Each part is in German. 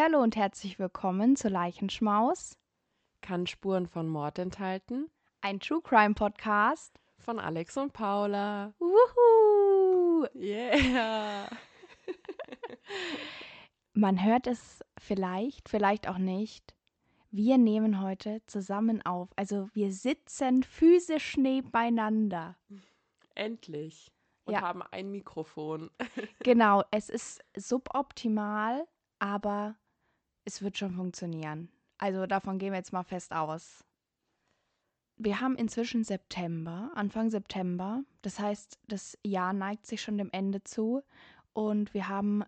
Hallihallo und herzlich willkommen zu Leichenschmaus, Kann Spuren von Mord enthalten? ein True Crime Podcast. Von Alex und Paula. Wuhu! Yeah. Man hört es vielleicht, vielleicht auch nicht. Wir nehmen heute zusammen auf. Also wir sitzen physisch nebeneinander. Endlich. Und Ja. haben ein Mikrofon. Genau, es ist suboptimal, aber es wird schon funktionieren. Also davon gehen wir jetzt mal fest aus. Wir haben inzwischen September, Anfang September. Das heißt, das Jahr neigt sich schon dem Ende zu. Und wir haben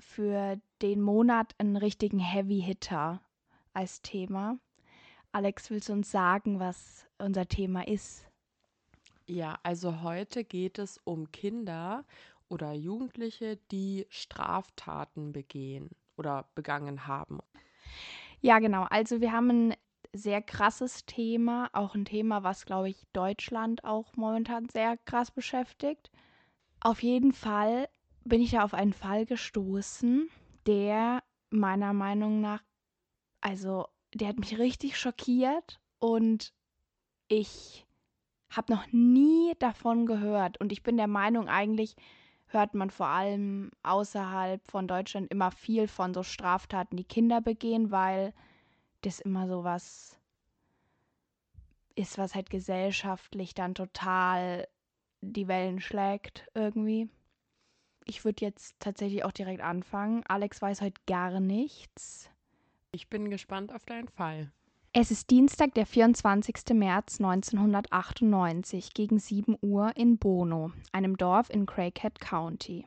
für den Monat einen richtigen Heavy Hitter als Thema. Alex, willst du uns sagen, was unser Thema ist? Ja, also heute geht es um Kinder oder Jugendliche, die Straftaten begehen oder begangen haben. Ja, genau. Also wir haben ein sehr krasses Thema, auch ein Thema, was, glaube ich, Deutschland auch momentan sehr krass beschäftigt. Auf jeden Fall bin ich da auf einen Fall gestoßen, der meiner Meinung nach, also der hat mich richtig schockiert und ich habe noch nie davon gehört. Und ich bin der Meinung, eigentlich hört man vor allem außerhalb von Deutschland immer viel von so Straftaten, die Kinder begehen, weil das immer so was ist, was halt gesellschaftlich dann total die Wellen schlägt irgendwie. Ich würde jetzt tatsächlich auch direkt anfangen. Alex weiß heute gar nichts. Ich bin gespannt auf deinen Fall. Es ist Dienstag, der 24. März 1998 gegen 7 Uhr in Bono, einem Dorf in Craighead County.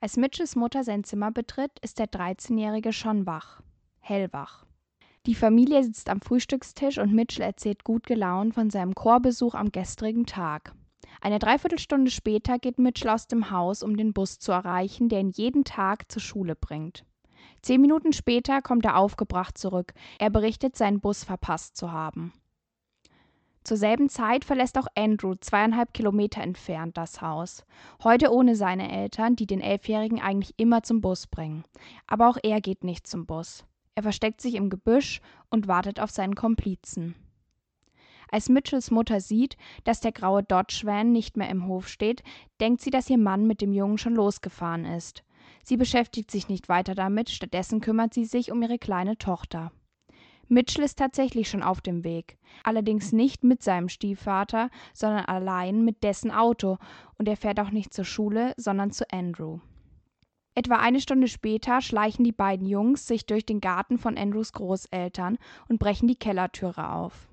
Als Mitchells Mutter sein Zimmer betritt, ist der 13-Jährige schon wach. Hellwach. Die Familie sitzt am Frühstückstisch und Mitchell erzählt gut gelaunt von seinem Chorbesuch am gestrigen Tag. Eine Dreiviertelstunde später geht Mitchell aus dem Haus, um den Bus zu erreichen, der ihn jeden Tag zur Schule bringt. Zehn Minuten später kommt er aufgebracht zurück. Er berichtet, seinen Bus verpasst zu haben. Zur selben Zeit verlässt auch Andrew zweieinhalb Kilometer entfernt das Haus. Heute ohne seine Eltern, die den Elfjährigen eigentlich immer zum Bus bringen. Aber auch er geht nicht zum Bus. Er versteckt sich im Gebüsch und wartet auf seinen Komplizen. Als Mitchells Mutter sieht, dass der graue Dodge Van nicht mehr im Hof steht, denkt sie, dass ihr Mann mit dem Jungen schon losgefahren ist. Sie beschäftigt sich nicht weiter damit, stattdessen kümmert sie sich um ihre kleine Tochter. Mitchell ist tatsächlich schon auf dem Weg, allerdings nicht mit seinem Stiefvater, sondern allein mit dessen Auto, und er fährt auch nicht zur Schule, sondern zu Andrew. Etwa eine Stunde später schleichen die beiden Jungs sich durch den Garten von Andrews Großeltern und brechen die Kellertüre auf.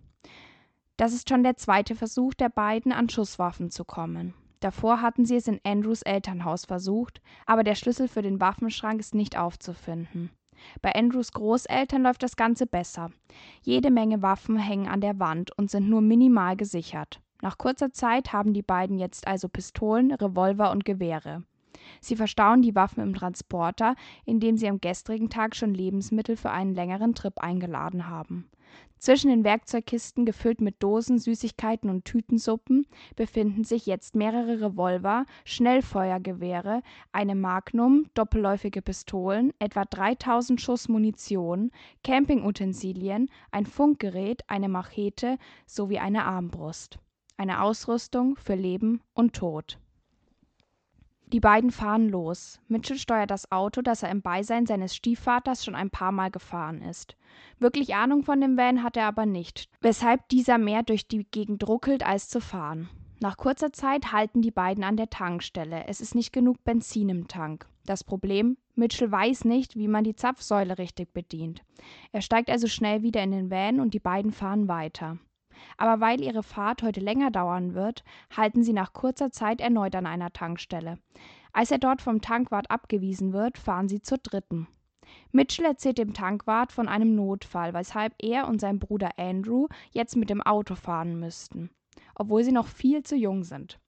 Das ist schon der zweite Versuch der beiden, an Schusswaffen zu kommen. Davor hatten sie es in Andrews Elternhaus versucht, aber der Schlüssel für den Waffenschrank ist nicht aufzufinden. Bei Andrews Großeltern läuft das Ganze besser. Jede Menge Waffen hängen an der Wand und sind nur minimal gesichert. Nach kurzer Zeit haben die beiden jetzt also Pistolen, Revolver und Gewehre. Sie verstauen die Waffen im Transporter, in dem sie am gestrigen Tag schon Lebensmittel für einen längeren Trip eingeladen haben. Zwischen den Werkzeugkisten, gefüllt mit Dosen, Süßigkeiten und Tütensuppen, befinden sich jetzt mehrere Revolver, Schnellfeuergewehre, eine Magnum, doppelläufige Pistolen, etwa 3000 Schuss Munition, Campingutensilien, ein Funkgerät, eine Machete sowie eine Armbrust. Eine Ausrüstung für Leben und Tod. Die beiden fahren los. Mitchell steuert das Auto, das er im Beisein seines Stiefvaters schon ein paar Mal gefahren ist. Wirklich Ahnung von dem Van hat er aber nicht, weshalb dieser mehr durch die Gegend ruckelt, als zu fahren. Nach kurzer Zeit halten die beiden an der Tankstelle. Es ist nicht genug Benzin im Tank. Das Problem, Mitchell weiß nicht, wie man die Zapfsäule richtig bedient. Er steigt also schnell wieder in den Van und die beiden fahren weiter. Aber weil ihre Fahrt heute länger dauern wird, halten sie nach kurzer Zeit erneut an einer Tankstelle. Als er dort vom Tankwart abgewiesen wird, fahren sie zur dritten. Mitchell erzählt dem Tankwart von einem Notfall, weshalb er und sein Bruder Andrew jetzt mit dem Auto fahren müssten, obwohl sie noch viel zu jung sind.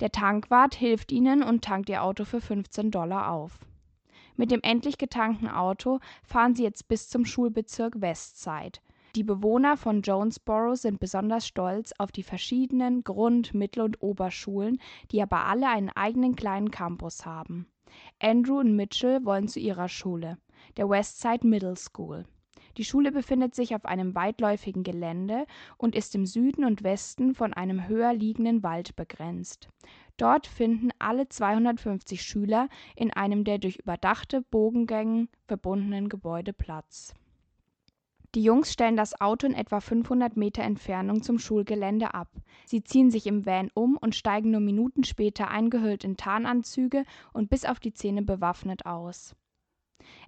Der Tankwart hilft ihnen und tankt ihr Auto für 15 Dollar auf. Mit dem endlich getankten Auto fahren sie jetzt bis zum Schulbezirk Westside. Die Bewohner von Jonesboro sind besonders stolz auf die verschiedenen Grund-, Mittel- und Oberschulen, die aber alle einen eigenen kleinen Campus haben. Andrew und Mitchell wollen zu ihrer Schule. der Westside Middle School. Die Schule befindet sich auf einem weitläufigen Gelände und ist im Süden und Westen von einem höher liegenden Wald begrenzt. Dort finden alle 250 Schüler in einem der durch überdachte Bogengängen verbundenen Gebäude Platz. Die Jungs stellen das Auto in etwa 500 Meter Entfernung zum Schulgelände ab. Sie ziehen sich im Van um und steigen nur Minuten später eingehüllt in Tarnanzüge und bis auf die Zähne bewaffnet aus.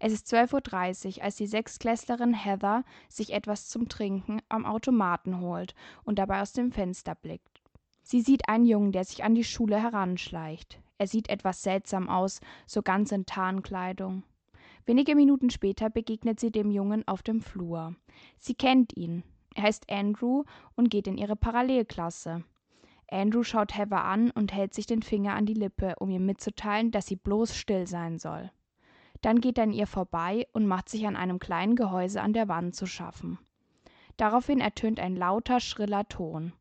Es ist 12.30 Uhr, als die Sechsklässlerin Heather sich etwas zum Trinken am Automaten holt und dabei aus dem Fenster blickt. Sie sieht einen Jungen, der sich an die Schule heranschleicht. Er sieht etwas seltsam aus, so ganz in Tarnkleidung. Wenige Minuten später begegnet sie dem Jungen auf dem Flur. Sie kennt ihn. Er heißt Andrew und geht in ihre Parallelklasse. Andrew schaut Heather an und hält sich den Finger an die Lippe, um ihr mitzuteilen, dass sie bloß still sein soll. Dann geht er an ihr vorbei und macht sich an einem kleinen Gehäuse an der Wand zu schaffen. Daraufhin ertönt ein lauter, schriller Ton.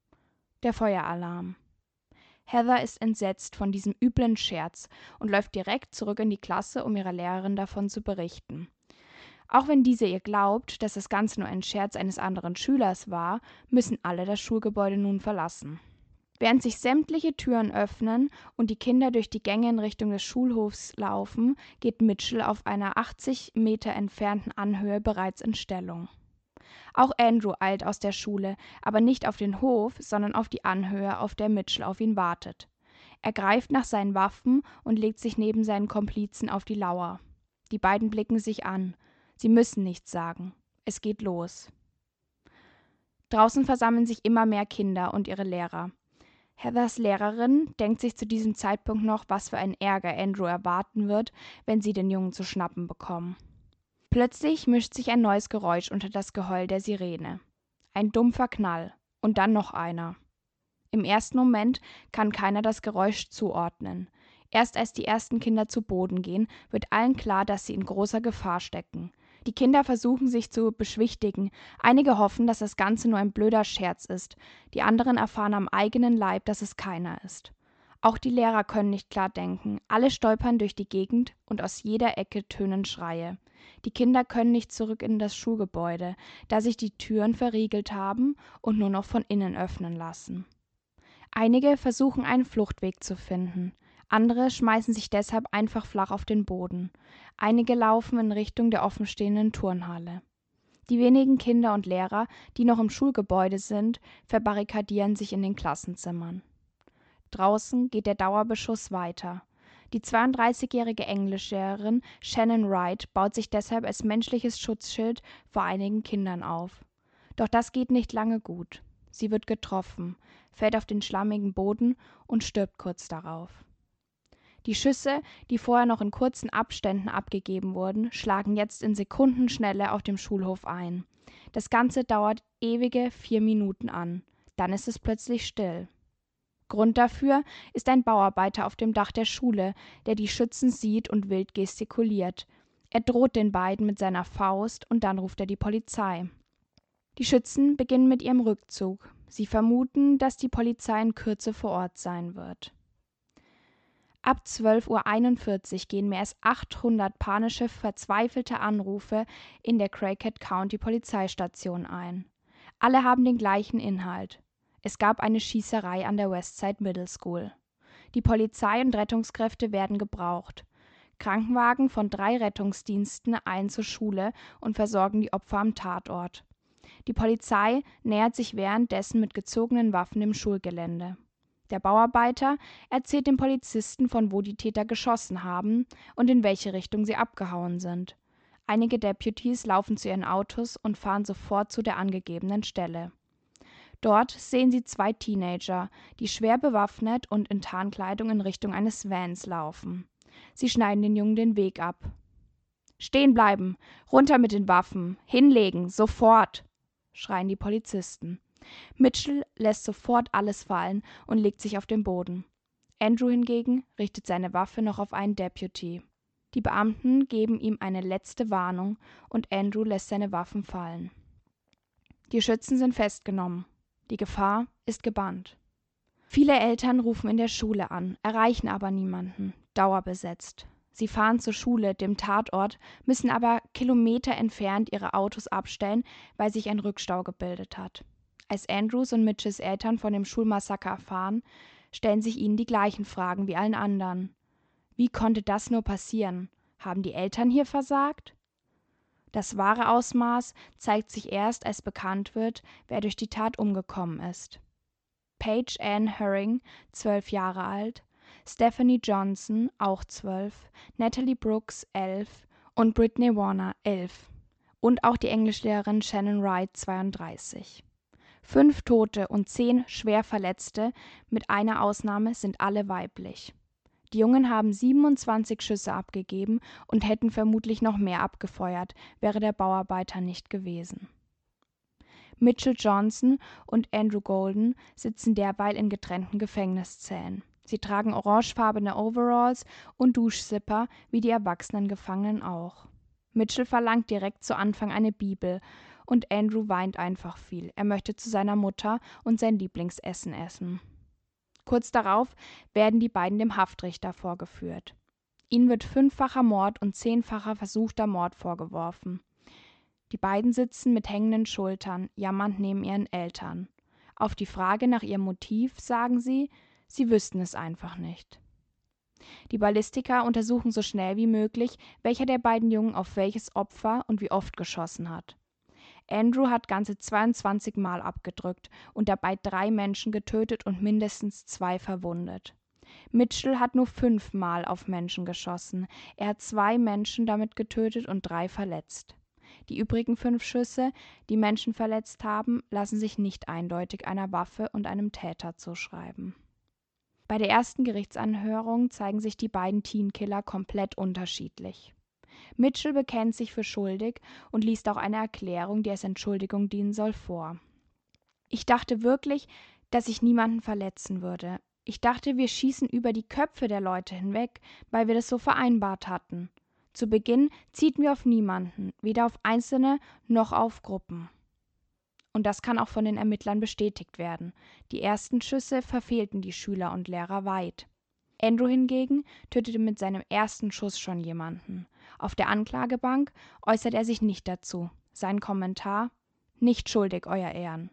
Der Feueralarm. Heather ist entsetzt von diesem üblen Scherz und läuft direkt zurück in die Klasse, um ihrer Lehrerin davon zu berichten. Auch wenn diese ihr glaubt, dass das Ganze nur ein Scherz eines anderen Schülers war, müssen alle das Schulgebäude nun verlassen. Während sich sämtliche Türen öffnen und die Kinder durch die Gänge in Richtung des Schulhofs laufen, geht Mitchell auf einer 80 Meter entfernten Anhöhe bereits in Stellung. Auch Andrew eilt aus der Schule, aber nicht auf den Hof, sondern auf die Anhöhe, auf der Mitchell auf ihn wartet. Er greift nach seinen Waffen und legt sich neben seinen Komplizen auf die Lauer. Die beiden blicken sich an. Sie müssen nichts sagen. Es geht los. Draußen versammeln sich immer mehr Kinder und ihre Lehrer. Heathers Lehrerin denkt sich zu diesem Zeitpunkt noch, was für ein Ärger Andrew erwarten wird, wenn sie den Jungen zu schnappen bekommen. Plötzlich mischt sich ein neues Geräusch unter das Geheul der Sirene. Ein dumpfer Knall und dann noch einer. Im ersten Moment kann keiner das Geräusch zuordnen. Erst als die ersten Kinder zu Boden gehen, wird allen klar, dass sie in großer Gefahr stecken. Die Kinder versuchen sich zu beschwichtigen. Einige hoffen, dass das Ganze nur ein blöder Scherz ist. Die anderen erfahren am eigenen Leib, dass es keiner ist. Auch die Lehrer können nicht klar denken. Alle stolpern durch die Gegend und aus jeder Ecke tönen Schreie. Die Kinder können nicht zurück in das Schulgebäude, da sich die Türen verriegelt haben und nur noch von innen öffnen lassen. Einige versuchen einen Fluchtweg zu finden, andere schmeißen sich deshalb einfach flach auf den Boden, einige laufen in Richtung der offenstehenden Turnhalle. Die wenigen Kinder und Lehrer, die noch im Schulgebäude sind, verbarrikadieren sich in den Klassenzimmern. Draußen geht der Dauerbeschuss weiter. Die 32-jährige Englischlehrerin Shannon Wright baut sich deshalb als menschliches Schutzschild vor einigen Kindern auf. Doch das geht nicht lange gut. Sie wird getroffen, fällt auf den schlammigen Boden und stirbt kurz darauf. Die Schüsse, die vorher noch in kurzen Abständen abgegeben wurden, schlagen jetzt in Sekundenschnelle auf dem Schulhof ein. Das Ganze dauert ewige vier Minuten an. Dann ist es plötzlich still. Grund dafür ist ein Bauarbeiter auf dem Dach der Schule, der die Schützen sieht und wild gestikuliert. Er droht den beiden mit seiner Faust und dann ruft er die Polizei. Die Schützen beginnen mit ihrem Rückzug. Sie vermuten, dass die Polizei in Kürze vor Ort sein wird. Ab 12.41 Uhr gehen mehr als 800 panische, verzweifelte Anrufe in der Craighead County Polizeistation ein. Alle haben den gleichen Inhalt. Es gab eine Schießerei an der Westside Middle School. Die Polizei und Rettungskräfte werden gebraucht. Krankenwagen von drei Rettungsdiensten eilen zur Schule und versorgen die Opfer am Tatort. Die Polizei nähert sich währenddessen mit gezogenen Waffen dem Schulgelände. Der Bauarbeiter erzählt den Polizisten, von wo die Täter geschossen haben und in welche Richtung sie abgehauen sind. Einige Deputies laufen zu ihren Autos und fahren sofort zu der angegebenen Stelle. Dort sehen sie zwei Teenager, die schwer bewaffnet und in Tarnkleidung in Richtung eines Vans laufen. Sie schneiden den Jungen den Weg ab. Stehen bleiben, runter mit den Waffen, hinlegen, sofort, schreien die Polizisten. Mitchell lässt sofort alles fallen und legt sich auf den Boden. Andrew hingegen richtet seine Waffe noch auf einen Deputy. Die Beamten geben ihm eine letzte Warnung und Andrew lässt seine Waffen fallen. Die Schützen sind festgenommen. Die Gefahr ist gebannt. Viele Eltern rufen in der Schule an, erreichen aber niemanden, dauerbesetzt. Sie fahren zur Schule, dem Tatort, müssen aber Kilometer entfernt ihre Autos abstellen, weil sich ein Rückstau gebildet hat. Als Andrews und Mitches Eltern von dem Schulmassaker erfahren, stellen sich ihnen die gleichen Fragen wie allen anderen. Wie konnte das nur passieren? Haben die Eltern hier versagt? Das wahre Ausmaß zeigt sich erst, als bekannt wird, wer durch die Tat umgekommen ist. Paige Ann Herring, zwölf Jahre alt, Stephanie Johnson, auch zwölf, Natalie Brooks, elf und Brittany Warner, elf. Und auch die Englischlehrerin Shannon Wright, 32. Fünf Tote und zehn schwer Verletzte, mit einer Ausnahme, sind alle weiblich. Die Jungen haben 27 Schüsse abgegeben und hätten vermutlich noch mehr abgefeuert, wäre der Bauarbeiter nicht gewesen. Mitchell Johnson und Andrew Golden sitzen derweil in getrennten Gefängniszellen. Sie tragen orangefarbene Overalls und Duschzipper, wie die erwachsenen Gefangenen auch. Mitchell verlangt direkt zu Anfang eine Bibel und Andrew weint einfach viel. Er möchte zu seiner Mutter und sein Lieblingsessen essen. Kurz darauf werden die beiden dem Haftrichter vorgeführt. Ihnen wird fünffacher Mord und zehnfacher versuchter Mord vorgeworfen. Die beiden sitzen mit hängenden Schultern, jammernd neben ihren Eltern. Auf die Frage nach ihrem Motiv sagen sie, sie wüssten es einfach nicht. Die Ballistiker untersuchen so schnell wie möglich, welcher der beiden Jungen auf welches Opfer und wie oft geschossen hat. Andrew hat ganze 22 Mal abgedrückt und dabei drei Menschen getötet und mindestens zwei verwundet. Mitchell hat nur fünf Mal auf Menschen geschossen. Er hat zwei Menschen damit getötet und drei verletzt. Die übrigen fünf Schüsse, die Menschen verletzt haben, lassen sich nicht eindeutig einer Waffe und einem Täter zuschreiben. Bei der ersten Gerichtsanhörung zeigen sich die beiden Teenkiller komplett unterschiedlich. Mitchell bekennt sich für schuldig und liest auch eine Erklärung, die als Entschuldigung dienen soll, vor. Ich dachte wirklich, dass ich niemanden verletzen würde. Ich dachte, wir schießen über die Köpfe der Leute hinweg, weil wir das so vereinbart hatten. Zu Beginn zielten wir auf niemanden, weder auf Einzelne noch auf Gruppen. Und das kann auch von den Ermittlern bestätigt werden. Die ersten Schüsse verfehlten die Schüler und Lehrer weit. Andrew hingegen tötete mit seinem ersten Schuss schon jemanden. Auf der Anklagebank äußert er sich nicht dazu. Sein Kommentar Nicht schuldig, Euer Ehren.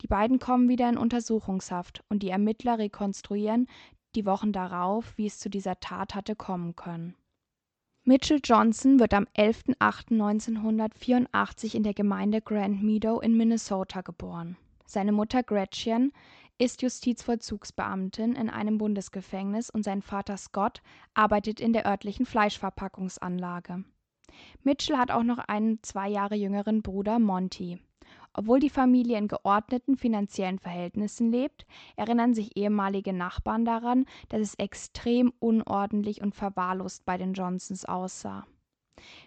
Die beiden kommen wieder in Untersuchungshaft und die Ermittler rekonstruieren die Wochen darauf, wie es zu dieser Tat hatte kommen können. Mitchell Johnson wird am 11.08.1984 in der Gemeinde Grand Meadow in Minnesota geboren. Seine Mutter Gretchen ist Justizvollzugsbeamtin in einem Bundesgefängnis und sein Vater Scott arbeitet in der örtlichen Fleischverpackungsanlage. Mitchell hat auch noch einen zwei Jahre jüngeren Bruder Monty. Obwohl die Familie in geordneten finanziellen Verhältnissen lebt, erinnern sich ehemalige Nachbarn daran, dass es extrem unordentlich und verwahrlost bei den Johnsons aussah.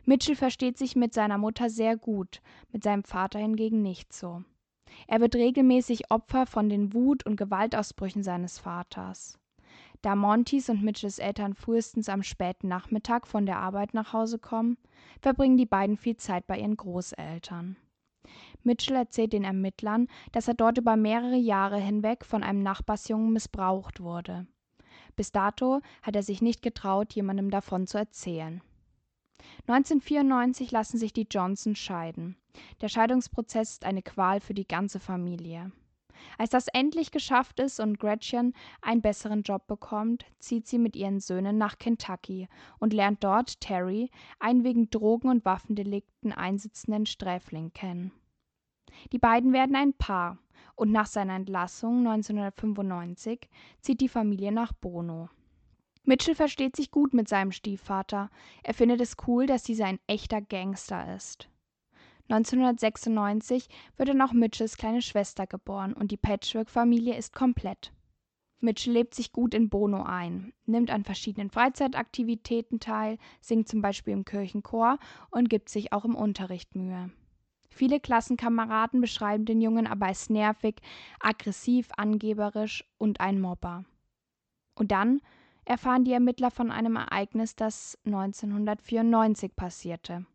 Mitchell versteht sich mit seiner Mutter sehr gut, mit seinem Vater hingegen nicht so. Er wird regelmäßig Opfer von den Wut- und Gewaltausbrüchen seines Vaters. Da Montys und Mitches Eltern frühestens am späten Nachmittag von der Arbeit nach Hause kommen, verbringen die beiden viel Zeit bei ihren Großeltern. Mitchell erzählt den Ermittlern, dass er dort über mehrere Jahre hinweg von einem Nachbarsjungen missbraucht wurde. Bis dato hat er sich nicht getraut, jemandem davon zu erzählen. 1994 lassen sich die Johnson scheiden. Der Scheidungsprozess ist eine Qual für die ganze Familie. Als das endlich geschafft ist und Gretchen einen besseren Job bekommt, zieht sie mit ihren Söhnen nach Kentucky und lernt dort Terry, einen wegen Drogen- und Waffendelikten einsitzenden Sträfling, kennen. Die beiden werden ein Paar und nach seiner Entlassung 1995 zieht die Familie nach Bono. Mitchell versteht sich gut mit seinem Stiefvater. Er findet es cool, dass dieser ein echter Gangster ist. 1996 wird dann auch Mitchells kleine Schwester geboren und die Patchwork-Familie ist komplett. Mitchell lebt sich gut in Bono ein, nimmt an verschiedenen Freizeitaktivitäten teil, singt zum Beispiel im Kirchenchor und gibt sich auch im Unterricht Mühe. Viele Klassenkameraden beschreiben den Jungen aber als nervig, aggressiv, angeberisch und ein Mobber. Und dann erfahren die Ermittler von einem Ereignis, das 1994 passierte.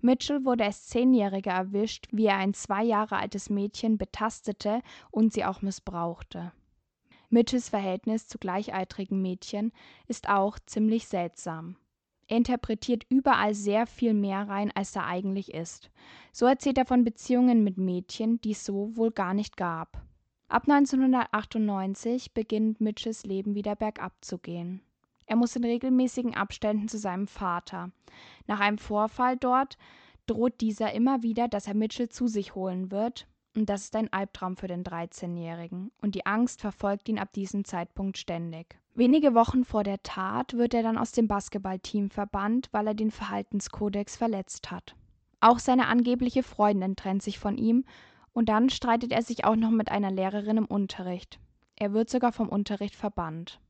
Mitchell wurde als Zehnjähriger erwischt, wie er ein zwei Jahre altes Mädchen betastete und sie auch missbrauchte. Mitchells Verhältnis zu gleichaltrigen Mädchen ist auch ziemlich seltsam. Er interpretiert überall sehr viel mehr rein, als da eigentlich ist. So erzählt er von Beziehungen mit Mädchen, die es so wohl gar nicht gab. Ab 1998 beginnt Mitchells Leben wieder bergab zu gehen. Er muss in regelmäßigen Abständen zu seinem Vater. Nach einem Vorfall dort droht dieser immer wieder, dass er Mitchell zu sich holen wird, und das ist ein Albtraum für den 13-Jährigen, und die Angst verfolgt ihn ab diesem Zeitpunkt ständig. Wenige Wochen vor der Tat wird er dann aus dem Basketballteam verbannt, weil er den Verhaltenskodex verletzt hat. Auch seine angebliche Freundin trennt sich von ihm und dann streitet er sich auch noch mit einer Lehrerin im Unterricht. Er wird sogar vom Unterricht verbannt.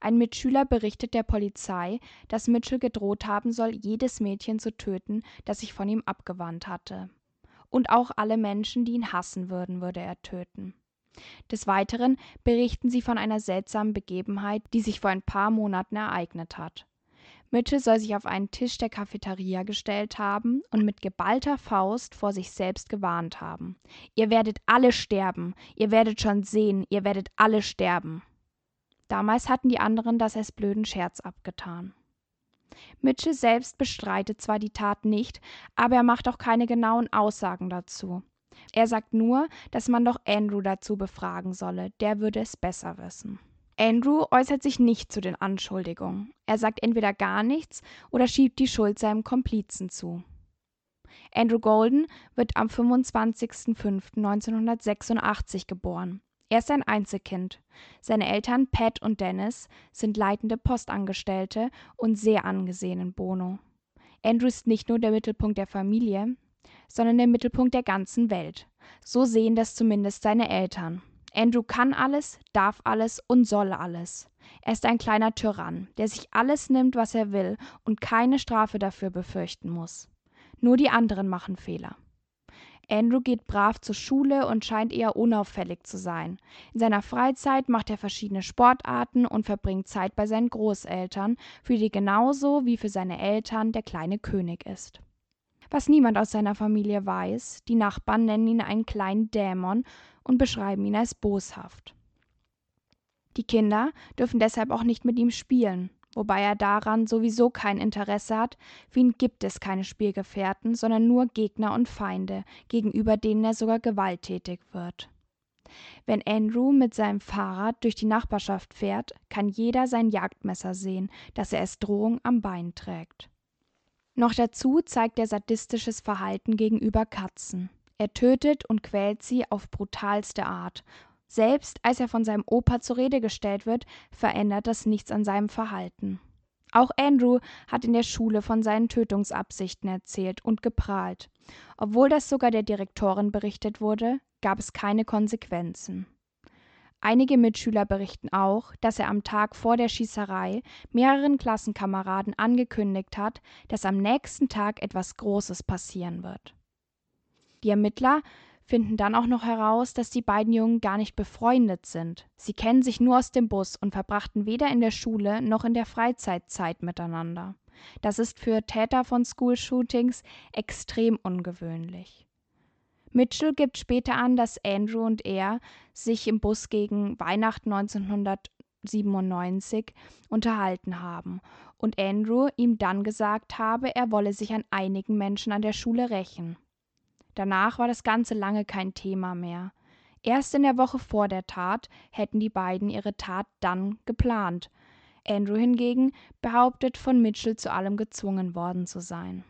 Ein Mitschüler berichtet der Polizei, dass Mitchell gedroht haben soll, jedes Mädchen zu töten, das sich von ihm abgewandt hatte. Und auch alle Menschen, die ihn hassen würden, würde er töten. Des Weiteren berichten sie von einer seltsamen Begebenheit, die sich vor ein paar Monaten ereignet hat. Mitchell soll sich auf einen Tisch der Cafeteria gestellt haben und mit geballter Faust vor sich selbst gewarnt haben. Ihr werdet alle sterben, ihr werdet schon sehen, ihr werdet alle sterben. Damals hatten die anderen das als blöden Scherz abgetan. Mitchell selbst bestreitet zwar die Tat nicht, aber er macht auch keine genauen Aussagen dazu. Er sagt nur, dass man doch Andrew dazu befragen solle, der würde es besser wissen. Andrew äußert sich nicht zu den Anschuldigungen. Er sagt entweder gar nichts oder schiebt die Schuld seinem Komplizen zu. Andrew Golden wird am 25.05.1986 geboren. Er ist ein Einzelkind. Seine Eltern Pat und Dennis sind leitende Postangestellte und sehr angesehen in Bono. Andrew ist nicht nur der Mittelpunkt der Familie, sondern der Mittelpunkt der ganzen Welt. So sehen das zumindest seine Eltern. Andrew kann alles, darf alles und soll alles. Er ist ein kleiner Tyrann, der sich alles nimmt, was er will und keine Strafe dafür befürchten muss. Nur die anderen machen Fehler. Andrew geht brav zur Schule und scheint eher unauffällig zu sein. In seiner Freizeit macht er verschiedene Sportarten und verbringt Zeit bei seinen Großeltern, für die genauso wie für seine Eltern der kleine König ist. Was niemand aus seiner Familie weiß, die Nachbarn nennen ihn einen kleinen Dämon und beschreiben ihn als boshaft. Die Kinder dürfen deshalb auch nicht mit ihm spielen, wobei er daran sowieso kein Interesse hat, für ihn gibt es keine Spielgefährten, sondern nur Gegner und Feinde, gegenüber denen er sogar gewalttätig wird. Wenn Andrew mit seinem Fahrrad durch die Nachbarschaft fährt, kann jeder sein Jagdmesser sehen, das er als Drohung am Bein trägt. Noch dazu zeigt er sadistisches Verhalten gegenüber Katzen. Er tötet und quält sie auf brutalste Art selbst als er von seinem Opa zur Rede gestellt wird, verändert das nichts an seinem Verhalten. Auch Andrew hat in der Schule von seinen Tötungsabsichten erzählt und geprahlt. Obwohl das sogar der Direktorin berichtet wurde, gab es keine Konsequenzen. Einige Mitschüler berichten auch, dass er am Tag vor der Schießerei mehreren Klassenkameraden angekündigt hat, dass am nächsten Tag etwas Großes passieren wird. Die Ermittler finden dann auch noch heraus, dass die beiden Jungen gar nicht befreundet sind. Sie kennen sich nur aus dem Bus und verbrachten weder in der Schule noch in der Freizeit Zeit miteinander. Das ist für Täter von School-Shootings extrem ungewöhnlich. Mitchell gibt später an, dass Andrew und er sich im Bus gegen Weihnachten 1997 unterhalten haben und Andrew ihm dann gesagt habe, er wolle sich an einigen Menschen an der Schule rächen. Danach war das Ganze lange kein Thema mehr. Erst in der Woche vor der Tat hätten die beiden ihre Tat dann geplant. Andrew hingegen behauptet, von Mitchell zu allem gezwungen worden zu sein.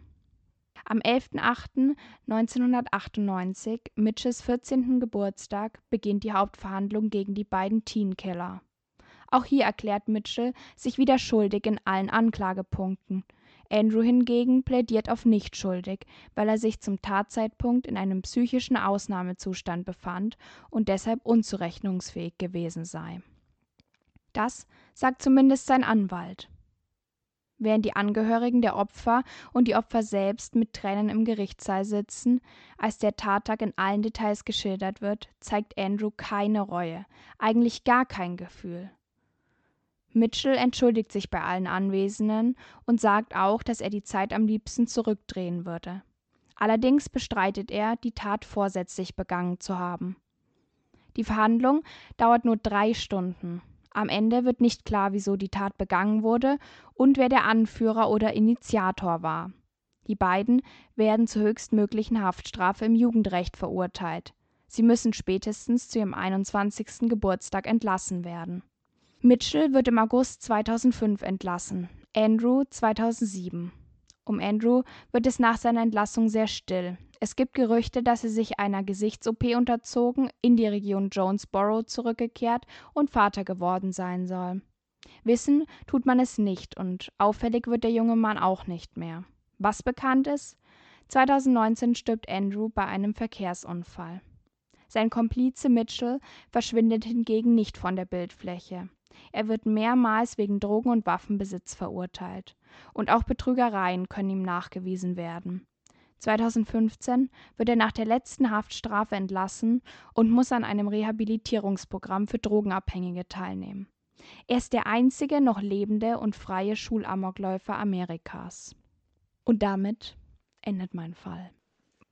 Am 11.08.1998, Mitchells 14. Geburtstag, beginnt die Hauptverhandlung gegen die beiden Teenkiller. Auch hier erklärt Mitchell sich wieder schuldig in allen Anklagepunkten. Andrew hingegen plädiert auf nicht schuldig, weil er sich zum Tatzeitpunkt in einem psychischen Ausnahmezustand befand und deshalb unzurechnungsfähig gewesen sei. Das sagt zumindest sein Anwalt. Während die Angehörigen der Opfer und die Opfer selbst mit Tränen im Gerichtssaal sitzen, als der Tattag in allen Details geschildert wird, zeigt Andrew keine Reue, eigentlich gar kein Gefühl. Mitchell entschuldigt sich bei allen Anwesenden und sagt auch, dass er die Zeit am liebsten zurückdrehen würde. Allerdings bestreitet er, die Tat vorsätzlich begangen zu haben. Die Verhandlung dauert nur drei Stunden. Am Ende wird nicht klar, wieso die Tat begangen wurde und wer der Anführer oder Initiator war. Die beiden werden zur höchstmöglichen Haftstrafe im Jugendrecht verurteilt. Sie müssen spätestens zu ihrem 21. Geburtstag entlassen werden. Mitchell wird im August 2005 entlassen, Andrew 2007. Um Andrew wird es nach seiner Entlassung sehr still. Es gibt Gerüchte, dass er sich einer Gesichts-OP unterzogen, in die Region Jonesboro zurückgekehrt und Vater geworden sein soll. Wissen tut man es nicht und auffällig wird der junge Mann auch nicht mehr. Was bekannt ist? 2019 stirbt Andrew bei einem Verkehrsunfall. Sein Komplize Mitchell verschwindet hingegen nicht von der Bildfläche. Er wird mehrmals wegen Drogen- und Waffenbesitz verurteilt. Und auch Betrügereien können ihm nachgewiesen werden. 2015 wird er nach der letzten Haftstrafe entlassen und muss an einem Rehabilitierungsprogramm für Drogenabhängige teilnehmen. Er ist der einzige noch lebende und freie Schulamokläufer Amerikas. Und damit endet mein Fall.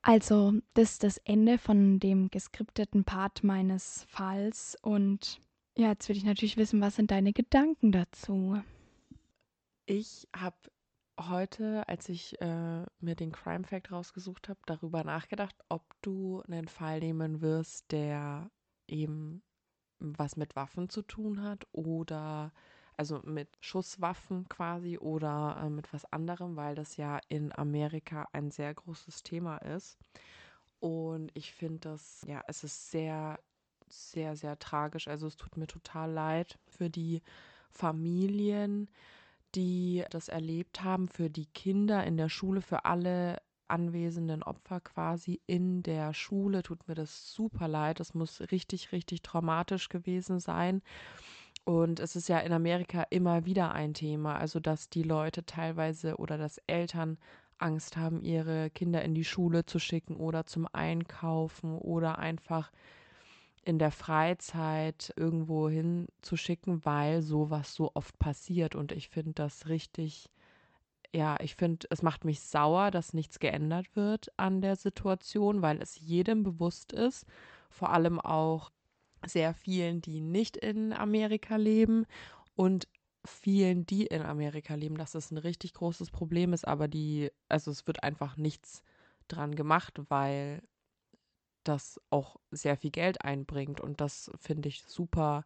Also, das ist das Ende von dem geskripteten Part meines Falls. Und ja, jetzt will ich natürlich wissen, was sind deine Gedanken dazu? Ich habe heute, als ich äh, mir den Crime Fact rausgesucht habe, darüber nachgedacht, ob du einen Fall nehmen wirst, der eben was mit Waffen zu tun hat oder also mit Schusswaffen quasi oder äh, mit was anderem, weil das ja in Amerika ein sehr großes Thema ist. Und ich finde das, ja, es ist sehr, sehr, sehr tragisch. Also es tut mir total leid für die Familien, die das erlebt haben, für die Kinder in der Schule, für alle anwesenden Opfer quasi in der Schule. Tut mir das super leid. Das muss richtig, richtig traumatisch gewesen sein. Und es ist ja in Amerika immer wieder ein Thema, also dass die Leute teilweise oder dass Eltern Angst haben, ihre Kinder in die Schule zu schicken oder zum Einkaufen oder einfach in der Freizeit irgendwo hinzuschicken, weil sowas so oft passiert. Und ich finde das richtig, ja, ich finde, es macht mich sauer, dass nichts geändert wird an der Situation, weil es jedem bewusst ist, vor allem auch sehr vielen, die nicht in Amerika leben und vielen, die in Amerika leben, dass das ein richtig großes Problem ist, aber die, also es wird einfach nichts dran gemacht, weil das auch sehr viel Geld einbringt und das finde ich super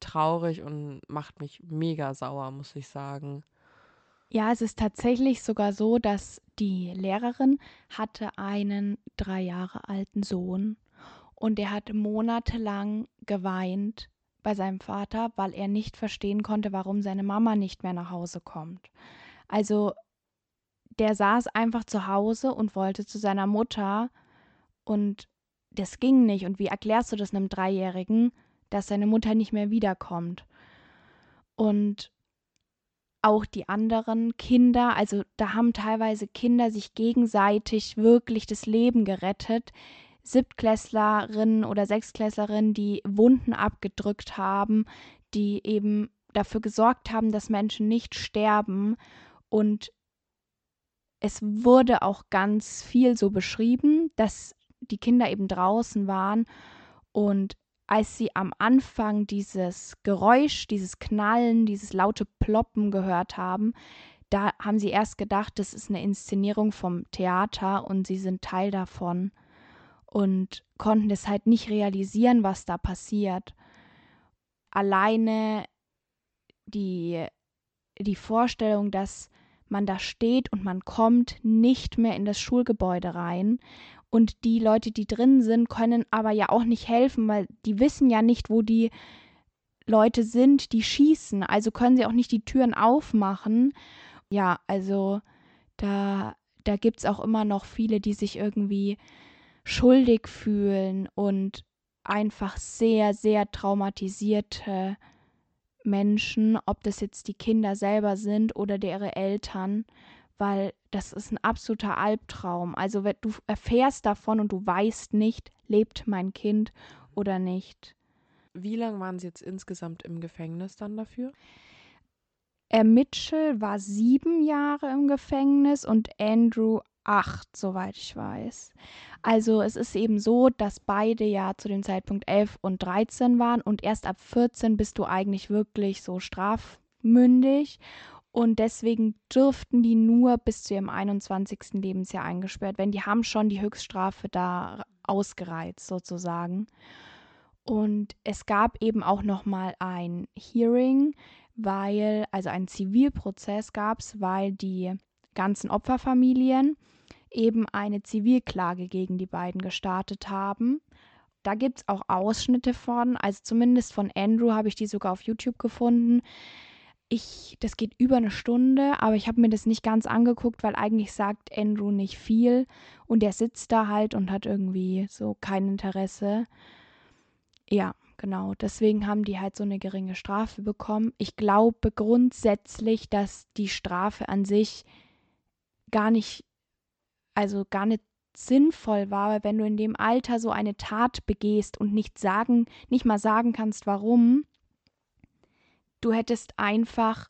traurig und macht mich mega sauer, muss ich sagen. Ja, es ist tatsächlich sogar so, dass die Lehrerin hatte einen drei Jahre alten Sohn und er hat monatelang geweint bei seinem Vater, weil er nicht verstehen konnte, warum seine Mama nicht mehr nach Hause kommt. Also der saß einfach zu Hause und wollte zu seiner Mutter und das ging nicht. Und wie erklärst du das einem Dreijährigen, dass seine Mutter nicht mehr wiederkommt? Und auch die anderen Kinder, also da haben teilweise Kinder sich gegenseitig wirklich das Leben gerettet, Siebtklässlerinnen oder Sechstklässlerinnen, die Wunden abgedrückt haben, die eben dafür gesorgt haben, dass Menschen nicht sterben. Und es wurde auch ganz viel so beschrieben, dass die Kinder eben draußen waren und als sie am Anfang dieses Geräusch, dieses Knallen, dieses laute Ploppen gehört haben, da haben sie erst gedacht, das ist eine Inszenierung vom Theater und sie sind Teil davon und konnten es halt nicht realisieren, was da passiert. Alleine die, die Vorstellung, dass man da steht und man kommt nicht mehr in das Schulgebäude rein. Und die Leute, die drin sind, können aber ja auch nicht helfen, weil die wissen ja nicht, wo die Leute sind, die schießen. Also können sie auch nicht die Türen aufmachen. Ja, also da, da gibt es auch immer noch viele, die sich irgendwie schuldig fühlen und einfach sehr, sehr traumatisierte Menschen, ob das jetzt die Kinder selber sind oder ihre Eltern, weil das ist ein absoluter Albtraum. Also du erfährst davon und du weißt nicht, lebt mein Kind oder nicht. Wie lange waren Sie jetzt insgesamt im Gefängnis dann dafür? Er Mitchell war sieben Jahre im Gefängnis und Andrew acht, soweit ich weiß. Also es ist eben so, dass beide ja zu dem Zeitpunkt 11 und 13 waren und erst ab 14 bist du eigentlich wirklich so strafmündig und deswegen dürften die nur bis zu ihrem 21. Lebensjahr eingesperrt werden. Die haben schon die Höchststrafe da ausgereizt sozusagen. Und es gab eben auch noch mal ein Hearing, weil also ein Zivilprozess gab es, weil die ganzen Opferfamilien eben eine Zivilklage gegen die beiden gestartet haben. Da gibt es auch Ausschnitte von, also zumindest von Andrew habe ich die sogar auf YouTube gefunden. Ich, das geht über eine Stunde, aber ich habe mir das nicht ganz angeguckt, weil eigentlich sagt Andrew nicht viel und er sitzt da halt und hat irgendwie so kein Interesse. Ja, genau. Deswegen haben die halt so eine geringe Strafe bekommen. Ich glaube grundsätzlich, dass die Strafe an sich gar nicht, also gar nicht sinnvoll war, weil wenn du in dem Alter so eine Tat begehst und nicht sagen, nicht mal sagen kannst, warum, du hättest einfach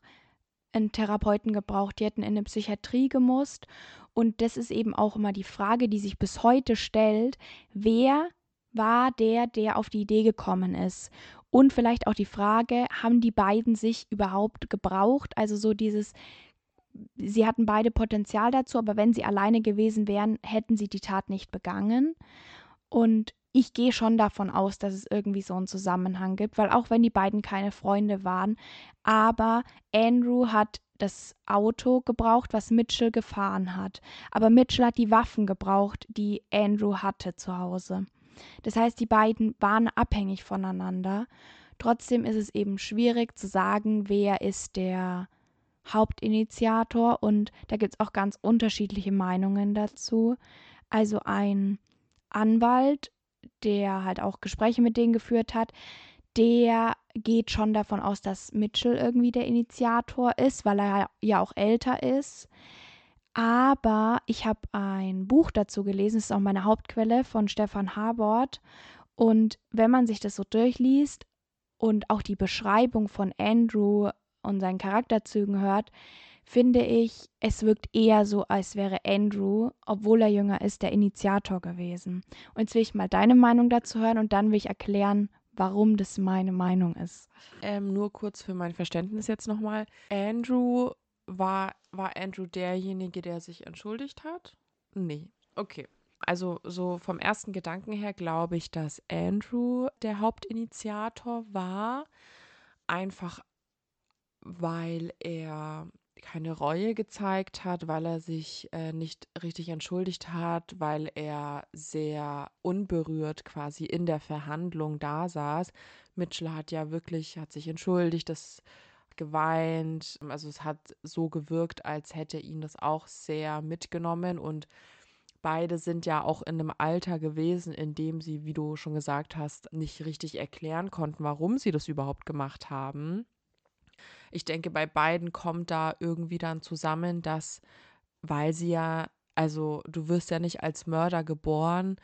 einen Therapeuten gebraucht, die hätten in eine Psychiatrie gemusst. Und das ist eben auch immer die Frage, die sich bis heute stellt, wer war der, der auf die Idee gekommen ist? Und vielleicht auch die Frage, haben die beiden sich überhaupt gebraucht? Also so dieses, sie hatten beide Potenzial dazu, aber wenn sie alleine gewesen wären, hätten sie die Tat nicht begangen. Und ich gehe schon davon aus, dass es irgendwie so einen Zusammenhang gibt, weil auch wenn die beiden keine Freunde waren, aber Andrew hat das Auto gebraucht, was Mitchell gefahren hat. Aber Mitchell hat die Waffen gebraucht, die Andrew hatte zu Hause. Das heißt, die beiden waren abhängig voneinander. Trotzdem ist es eben schwierig zu sagen, wer ist der Hauptinitiator und da gibt es auch ganz unterschiedliche Meinungen dazu. Also ein Anwalt, der halt auch Gespräche mit denen geführt hat, der geht schon davon aus, dass Mitchell irgendwie der Initiator ist, weil er ja auch älter ist. Aber ich habe ein Buch dazu gelesen, das ist auch meine Hauptquelle von Stefan Habort. Und wenn man sich das so durchliest und auch die Beschreibung von Andrew und seinen Charakterzügen hört, finde ich, es wirkt eher so, als wäre Andrew, obwohl er jünger ist, der Initiator gewesen. Und jetzt will ich mal deine Meinung dazu hören und dann will ich erklären, warum das meine Meinung ist. Ähm, nur kurz für mein Verständnis jetzt nochmal. Andrew war, war Andrew derjenige, der sich entschuldigt hat? Nee. Okay. Also so vom ersten Gedanken her glaube ich, dass Andrew der Hauptinitiator war. Einfach weil er keine Reue gezeigt hat, weil er sich äh, nicht richtig entschuldigt hat, weil er sehr unberührt quasi in der Verhandlung da saß. Mitchell hat ja wirklich, hat sich entschuldigt, das geweint. Also es hat so gewirkt, als hätte ihn das auch sehr mitgenommen und beide sind ja auch in einem Alter gewesen, in dem sie, wie du schon gesagt hast, nicht richtig erklären konnten, warum sie das überhaupt gemacht haben ich denke, bei beiden kommt da irgendwie dann zusammen, dass, weil sie ja, also du wirst ja nicht als Mörder geboren,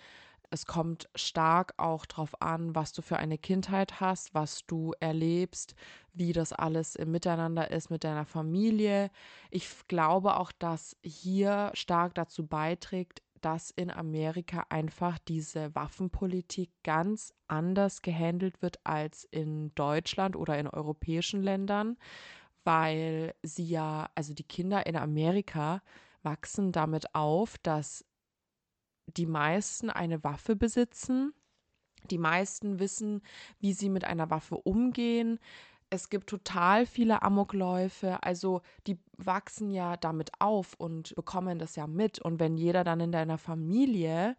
es kommt stark auch darauf an, was du für eine Kindheit hast, was du erlebst, wie das alles im Miteinander ist mit deiner Familie. Ich glaube auch, dass hier stark dazu beiträgt, dass in Amerika einfach diese Waffenpolitik ganz anders gehandelt wird als in Deutschland oder in europäischen Ländern, weil sie ja, also die Kinder in Amerika wachsen damit auf, dass die meisten eine Waffe besitzen. Die meisten wissen, wie sie mit einer Waffe umgehen es gibt total viele Amokläufe, also die wachsen ja damit auf und bekommen das ja mit. Und wenn jeder dann in deiner Familie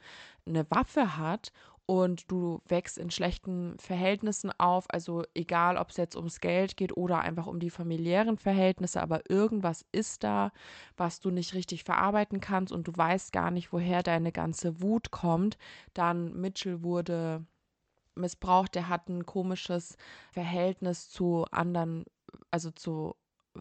eine Waffe hat und du wächst in schlechten Verhältnissen auf, also egal, ob es jetzt ums Geld geht oder einfach um die familiären Verhältnisse, aber irgendwas ist da, was du nicht richtig verarbeiten kannst und du weißt gar nicht, woher deine ganze Wut kommt, dann Mitchell wurde missbraucht, der hat ein komisches Verhältnis zu anderen, also zu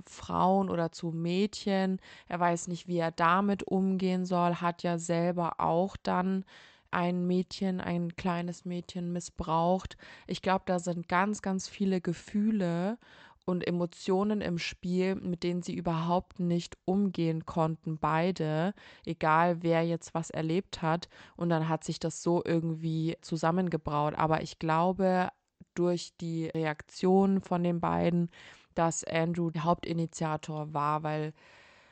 Frauen oder zu Mädchen. Er weiß nicht, wie er damit umgehen soll, hat ja selber auch dann ein Mädchen, ein kleines Mädchen missbraucht. Ich glaube, da sind ganz, ganz viele Gefühle und Emotionen im Spiel, mit denen sie überhaupt nicht umgehen konnten, beide, egal wer jetzt was erlebt hat. Und dann hat sich das so irgendwie zusammengebraut. Aber ich glaube, durch die Reaktion von den beiden, dass Andrew der Hauptinitiator war, weil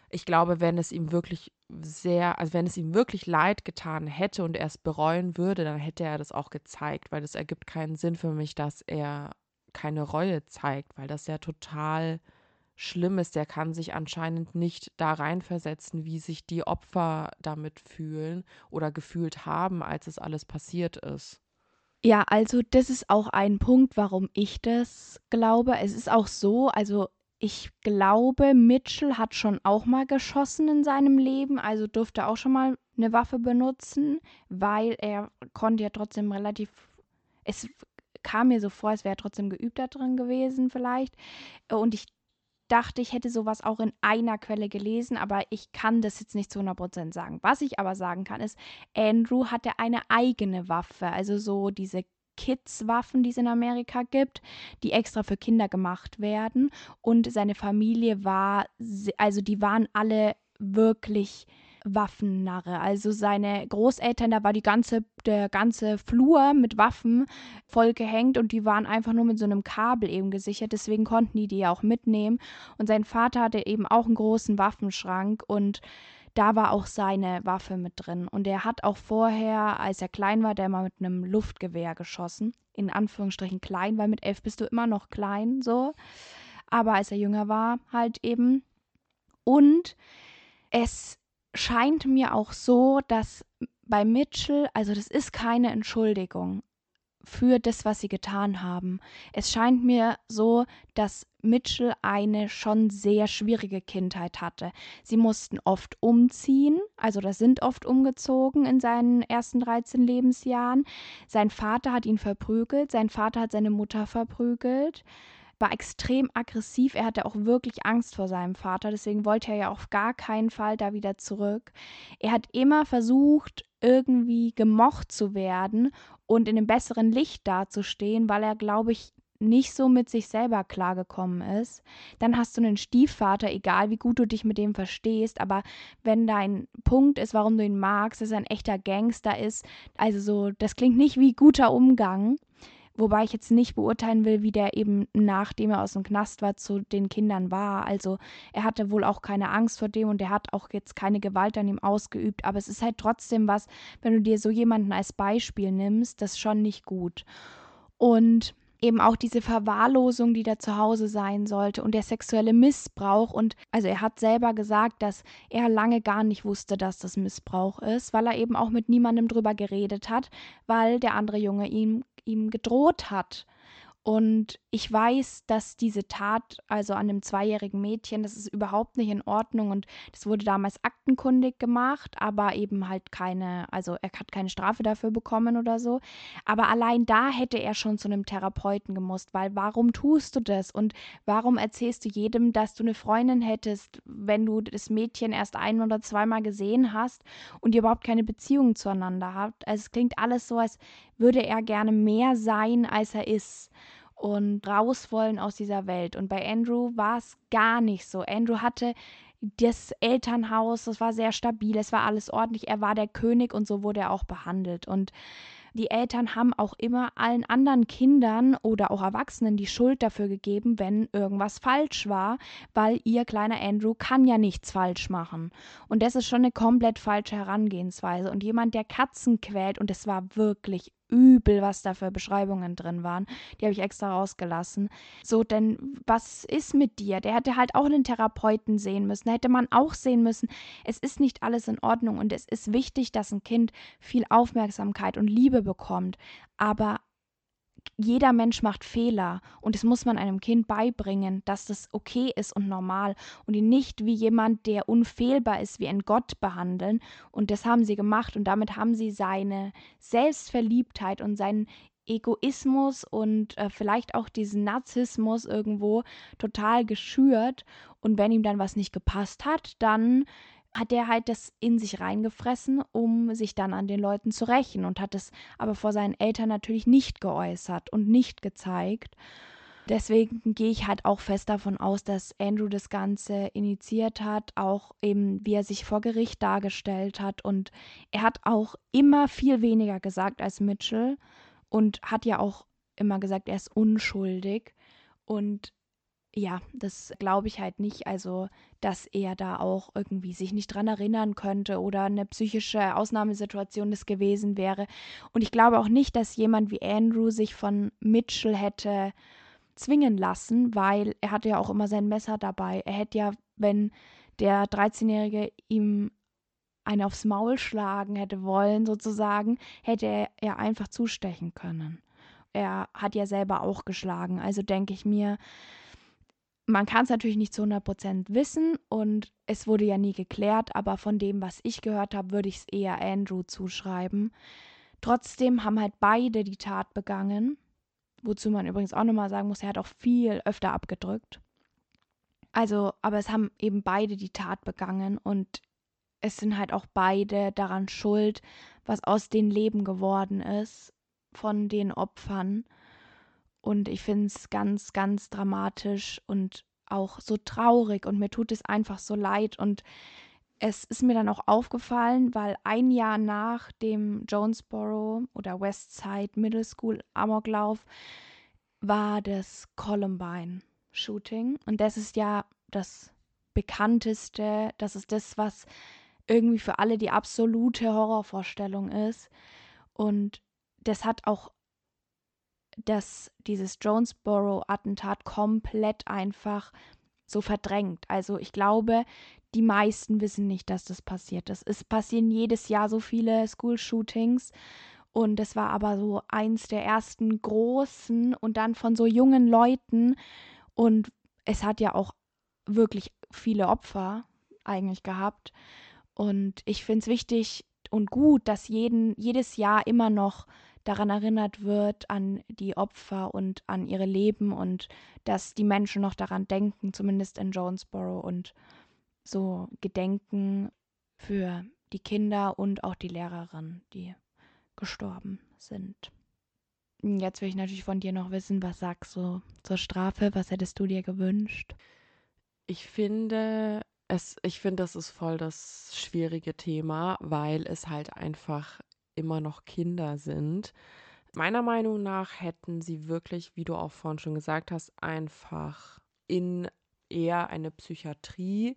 ich glaube, wenn es ihm wirklich sehr, also wenn es ihm wirklich leid getan hätte und er es bereuen würde, dann hätte er das auch gezeigt, weil es ergibt keinen Sinn für mich, dass er keine Reue zeigt, weil das ja total schlimm ist. Der kann sich anscheinend nicht da reinversetzen, wie sich die Opfer damit fühlen oder gefühlt haben, als es alles passiert ist. Ja, also das ist auch ein Punkt, warum ich das glaube. Es ist auch so, also ich glaube, Mitchell hat schon auch mal geschossen in seinem Leben, also durfte auch schon mal eine Waffe benutzen, weil er konnte ja trotzdem relativ. Es kam mir so vor, als wäre er trotzdem geübter drin gewesen, vielleicht. Und ich dachte, ich hätte sowas auch in einer Quelle gelesen, aber ich kann das jetzt nicht zu 100% sagen. Was ich aber sagen kann, ist, Andrew hatte eine eigene Waffe, also so diese Kids-Waffen, die es in Amerika gibt, die extra für Kinder gemacht werden. Und seine Familie war, also die waren alle wirklich Waffennarre. Also seine Großeltern, da war die ganze, der ganze Flur mit Waffen voll gehängt und die waren einfach nur mit so einem Kabel eben gesichert. Deswegen konnten die die ja auch mitnehmen. Und sein Vater hatte eben auch einen großen Waffenschrank und da war auch seine Waffe mit drin. Und er hat auch vorher, als er klein war, der mal mit einem Luftgewehr geschossen. In Anführungsstrichen klein, weil mit elf bist du immer noch klein, so. Aber als er jünger war, halt eben. Und es scheint mir auch so, dass bei Mitchell, also das ist keine Entschuldigung für das, was sie getan haben. Es scheint mir so, dass Mitchell eine schon sehr schwierige Kindheit hatte. Sie mussten oft umziehen, also das sind oft umgezogen in seinen ersten 13 Lebensjahren. Sein Vater hat ihn verprügelt, sein Vater hat seine Mutter verprügelt war extrem aggressiv. Er hatte auch wirklich Angst vor seinem Vater. Deswegen wollte er ja auf gar keinen Fall da wieder zurück. Er hat immer versucht, irgendwie gemocht zu werden und in einem besseren Licht dazustehen, weil er, glaube ich, nicht so mit sich selber klargekommen ist, dann hast du einen Stiefvater, egal wie gut du dich mit dem verstehst, aber wenn dein Punkt ist, warum du ihn magst, dass er ein echter Gangster ist, also so, das klingt nicht wie guter Umgang, Wobei ich jetzt nicht beurteilen will, wie der eben nachdem er aus dem Knast war zu den Kindern war. Also er hatte wohl auch keine Angst vor dem und er hat auch jetzt keine Gewalt an ihm ausgeübt. Aber es ist halt trotzdem was, wenn du dir so jemanden als Beispiel nimmst, das ist schon nicht gut. Und eben auch diese Verwahrlosung, die da zu Hause sein sollte und der sexuelle Missbrauch. Und also er hat selber gesagt, dass er lange gar nicht wusste, dass das Missbrauch ist, weil er eben auch mit niemandem drüber geredet hat, weil der andere Junge ihm ihm gedroht hat. Und ich weiß, dass diese Tat, also an dem zweijährigen Mädchen, das ist überhaupt nicht in Ordnung und das wurde damals aktenkundig gemacht, aber eben halt keine, also er hat keine Strafe dafür bekommen oder so. Aber allein da hätte er schon zu einem Therapeuten gemusst, weil warum tust du das und warum erzählst du jedem, dass du eine Freundin hättest, wenn du das Mädchen erst ein oder zweimal gesehen hast und ihr überhaupt keine Beziehung zueinander habt? Also es klingt alles so, als würde er gerne mehr sein, als er ist und raus wollen aus dieser Welt. Und bei Andrew war es gar nicht so. Andrew hatte das Elternhaus, das war sehr stabil, es war alles ordentlich, er war der König und so wurde er auch behandelt. Und die Eltern haben auch immer allen anderen Kindern oder auch Erwachsenen die Schuld dafür gegeben, wenn irgendwas falsch war, weil ihr kleiner Andrew kann ja nichts falsch machen. Und das ist schon eine komplett falsche Herangehensweise. Und jemand, der Katzen quält, und es war wirklich übel, was da für Beschreibungen drin waren. Die habe ich extra rausgelassen. So, denn was ist mit dir? Der hätte halt auch einen Therapeuten sehen müssen. Da hätte man auch sehen müssen, es ist nicht alles in Ordnung und es ist wichtig, dass ein Kind viel Aufmerksamkeit und Liebe bekommt. Aber jeder Mensch macht Fehler und das muss man einem Kind beibringen, dass das okay ist und normal und ihn nicht wie jemand, der unfehlbar ist, wie ein Gott behandeln. Und das haben sie gemacht und damit haben sie seine Selbstverliebtheit und seinen Egoismus und äh, vielleicht auch diesen Narzissmus irgendwo total geschürt. Und wenn ihm dann was nicht gepasst hat, dann hat er halt das in sich reingefressen, um sich dann an den Leuten zu rächen und hat es aber vor seinen Eltern natürlich nicht geäußert und nicht gezeigt. Deswegen gehe ich halt auch fest davon aus, dass Andrew das Ganze initiiert hat, auch eben wie er sich vor Gericht dargestellt hat. Und er hat auch immer viel weniger gesagt als Mitchell und hat ja auch immer gesagt, er ist unschuldig. Und ja, das glaube ich halt nicht. Also, dass er da auch irgendwie sich nicht dran erinnern könnte oder eine psychische Ausnahmesituation das gewesen wäre. Und ich glaube auch nicht, dass jemand wie Andrew sich von Mitchell hätte zwingen lassen, weil er hatte ja auch immer sein Messer dabei. Er hätte ja, wenn der 13-Jährige ihm eine aufs Maul schlagen hätte wollen, sozusagen, hätte er einfach zustechen können. Er hat ja selber auch geschlagen. Also denke ich mir, man kann es natürlich nicht zu 100% wissen und es wurde ja nie geklärt, aber von dem, was ich gehört habe, würde ich es eher Andrew zuschreiben. Trotzdem haben halt beide die Tat begangen, wozu man übrigens auch nochmal sagen muss, er hat auch viel öfter abgedrückt. Also, aber es haben eben beide die Tat begangen und es sind halt auch beide daran schuld, was aus den Leben geworden ist von den Opfern. Und ich finde es ganz, ganz dramatisch und auch so traurig und mir tut es einfach so leid. Und es ist mir dann auch aufgefallen, weil ein Jahr nach dem Jonesboro oder Westside Middle School Amoklauf war das Columbine Shooting. Und das ist ja das bekannteste, das ist das, was irgendwie für alle die absolute Horrorvorstellung ist. Und das hat auch dass dieses Jonesboro-Attentat komplett einfach so verdrängt. Also ich glaube, die meisten wissen nicht, dass das passiert ist. Es passieren jedes Jahr so viele School-Shootings und es war aber so eins der ersten großen und dann von so jungen Leuten und es hat ja auch wirklich viele Opfer eigentlich gehabt und ich finde es wichtig und gut, dass jeden, jedes Jahr immer noch daran erinnert wird, an die Opfer und an ihre Leben und dass die Menschen noch daran denken, zumindest in Jonesboro und so gedenken für die Kinder und auch die Lehrerin, die gestorben sind. Jetzt will ich natürlich von dir noch wissen, was sagst du zur Strafe? Was hättest du dir gewünscht? Ich finde, es, ich finde, das ist voll das schwierige Thema, weil es halt einfach immer noch Kinder sind. Meiner Meinung nach hätten sie wirklich, wie du auch vorhin schon gesagt hast, einfach in eher eine Psychiatrie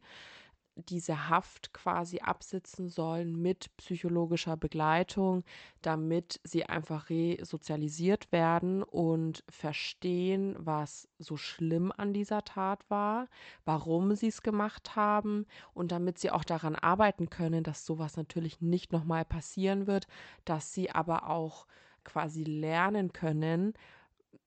diese Haft quasi absitzen sollen mit psychologischer Begleitung, damit sie einfach resozialisiert werden und verstehen, was so schlimm an dieser Tat war, warum sie es gemacht haben und damit sie auch daran arbeiten können, dass sowas natürlich nicht nochmal passieren wird, dass sie aber auch quasi lernen können,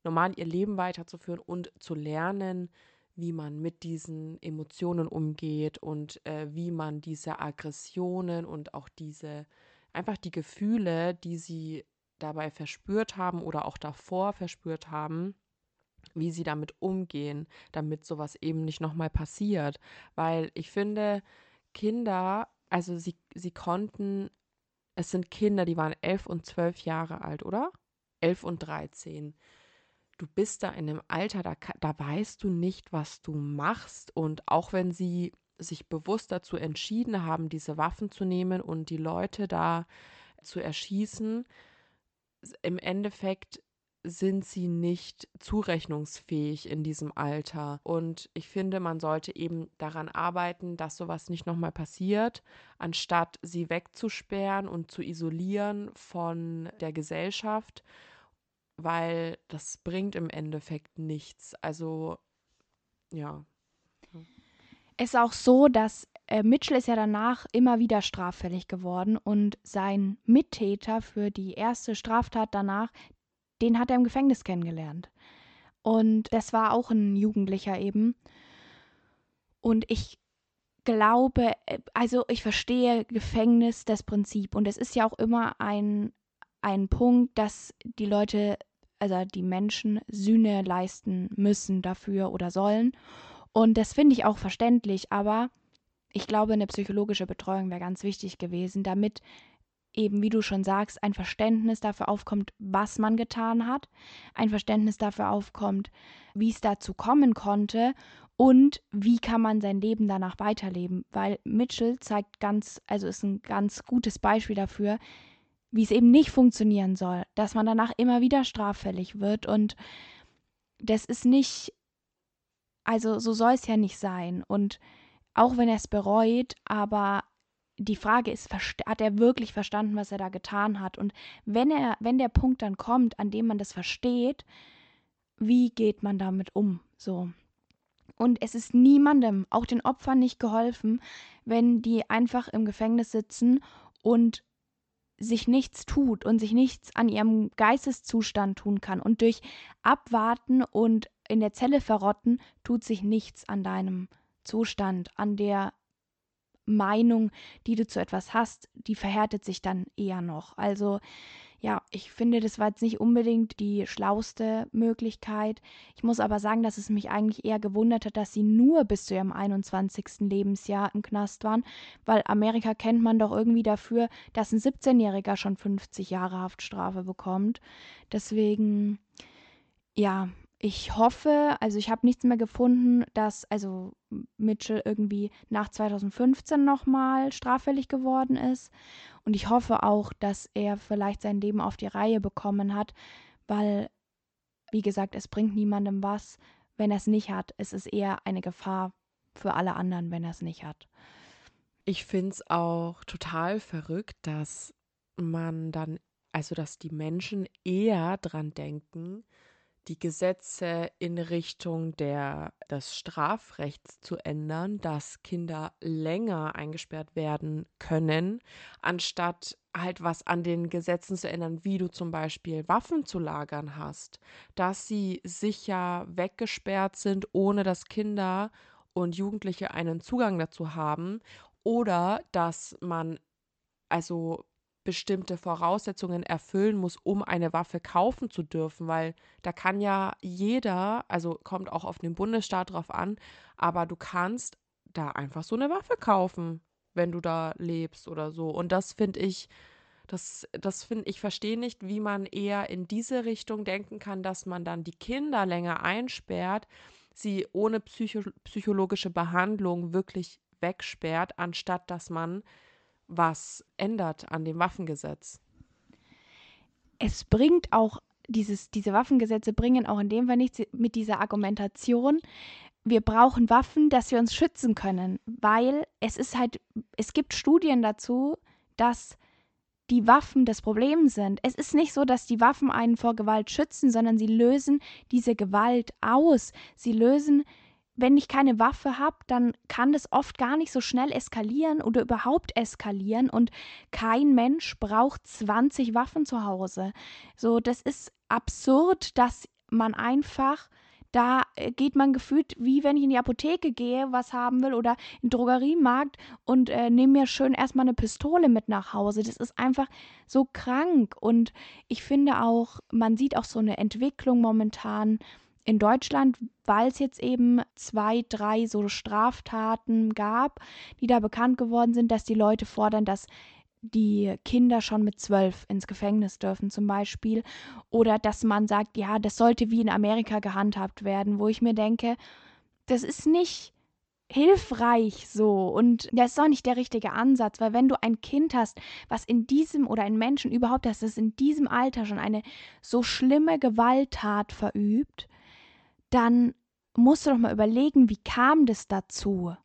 normal ihr Leben weiterzuführen und zu lernen, wie man mit diesen Emotionen umgeht und äh, wie man diese Aggressionen und auch diese, einfach die Gefühle, die sie dabei verspürt haben oder auch davor verspürt haben, wie sie damit umgehen, damit sowas eben nicht nochmal passiert. Weil ich finde, Kinder, also sie, sie konnten, es sind Kinder, die waren elf und zwölf Jahre alt, oder? Elf und dreizehn du bist da in einem Alter, da, da weißt du nicht, was du machst. Und auch wenn sie sich bewusst dazu entschieden haben, diese Waffen zu nehmen und die Leute da zu erschießen, im Endeffekt sind sie nicht zurechnungsfähig in diesem Alter. Und ich finde, man sollte eben daran arbeiten, dass sowas nicht nochmal passiert, anstatt sie wegzusperren und zu isolieren von der Gesellschaft weil das bringt im Endeffekt nichts. Also, ja. Es ist auch so, dass äh, Mitchell ist ja danach immer wieder straffällig geworden und sein Mittäter für die erste Straftat danach, den hat er im Gefängnis kennengelernt. Und das war auch ein Jugendlicher eben. Und ich glaube, äh, also ich verstehe Gefängnis das Prinzip und es ist ja auch immer ein, ein Punkt, dass die Leute also die Menschen Sühne leisten müssen dafür oder sollen. Und das finde ich auch verständlich, aber ich glaube, eine psychologische Betreuung wäre ganz wichtig gewesen, damit eben, wie du schon sagst, ein Verständnis dafür aufkommt, was man getan hat, ein Verständnis dafür aufkommt, wie es dazu kommen konnte und wie kann man sein Leben danach weiterleben. Weil Mitchell zeigt ganz, also ist ein ganz gutes Beispiel dafür, wie es eben nicht funktionieren soll, dass man danach immer wieder straffällig wird und das ist nicht, also so soll es ja nicht sein und auch wenn er es bereut, aber die Frage ist, hat er wirklich verstanden, was er da getan hat? Und wenn er, wenn der Punkt dann kommt, an dem man das versteht, wie geht man damit um? So. Und es ist niemandem, auch den Opfern nicht geholfen, wenn die einfach im Gefängnis sitzen und sich nichts tut und sich nichts an ihrem Geisteszustand tun kann. Und durch Abwarten und in der Zelle verrotten tut sich nichts an deinem Zustand, an der Meinung, die du zu etwas hast, die verhärtet sich dann eher noch. Also ja, ich finde, das war jetzt nicht unbedingt die schlauste Möglichkeit. Ich muss aber sagen, dass es mich eigentlich eher gewundert hat, dass sie nur bis zu ihrem 21. Lebensjahr im Knast waren, weil Amerika kennt man doch irgendwie dafür, dass ein 17-Jähriger schon 50 Jahre Haftstrafe bekommt. Deswegen, ja, ich hoffe, also ich habe nichts mehr gefunden, dass also Mitchell irgendwie nach 2015 nochmal straffällig geworden ist. Und ich hoffe auch, dass er vielleicht sein Leben auf die Reihe bekommen hat, weil, wie gesagt, es bringt niemandem was, wenn er es nicht hat. Es ist eher eine Gefahr für alle anderen, wenn er es nicht hat. Ich finde es auch total verrückt, dass man dann, also dass die Menschen eher dran denken, die Gesetze in Richtung der, des Strafrechts zu ändern, dass Kinder länger eingesperrt werden können, anstatt halt was an den Gesetzen zu ändern, wie du zum Beispiel Waffen zu lagern hast, dass sie sicher weggesperrt sind, ohne dass Kinder und Jugendliche einen Zugang dazu haben oder dass man also bestimmte Voraussetzungen erfüllen muss, um eine Waffe kaufen zu dürfen, weil da kann ja jeder, also kommt auch auf den Bundesstaat drauf an, aber du kannst da einfach so eine Waffe kaufen, wenn du da lebst oder so. Und das finde ich, das, das finde ich, verstehe nicht, wie man eher in diese Richtung denken kann, dass man dann die Kinder länger einsperrt, sie ohne psycho psychologische Behandlung wirklich wegsperrt, anstatt dass man was ändert an dem Waffengesetz. Es bringt auch dieses, diese Waffengesetze bringen auch in dem Fall nichts mit dieser Argumentation, wir brauchen Waffen, dass wir uns schützen können, weil es ist halt, es gibt Studien dazu, dass die Waffen das Problem sind. Es ist nicht so, dass die Waffen einen vor Gewalt schützen, sondern sie lösen diese Gewalt aus. Sie lösen wenn ich keine Waffe habe, dann kann das oft gar nicht so schnell eskalieren oder überhaupt eskalieren und kein Mensch braucht 20 Waffen zu Hause. So, das ist absurd, dass man einfach da äh, geht man gefühlt, wie wenn ich in die Apotheke gehe, was haben will oder in den Drogeriemarkt und äh, nehme mir schön erstmal eine Pistole mit nach Hause. Das ist einfach so krank. Und ich finde auch, man sieht auch so eine Entwicklung momentan, in Deutschland, weil es jetzt eben zwei, drei so Straftaten gab, die da bekannt geworden sind, dass die Leute fordern, dass die Kinder schon mit zwölf ins Gefängnis dürfen zum Beispiel. Oder dass man sagt, ja, das sollte wie in Amerika gehandhabt werden, wo ich mir denke, das ist nicht hilfreich so und das ist auch nicht der richtige Ansatz, weil wenn du ein Kind hast, was in diesem oder ein Menschen überhaupt hast, das in diesem Alter schon eine so schlimme Gewalttat verübt, dann musst du doch mal überlegen, wie kam das dazu?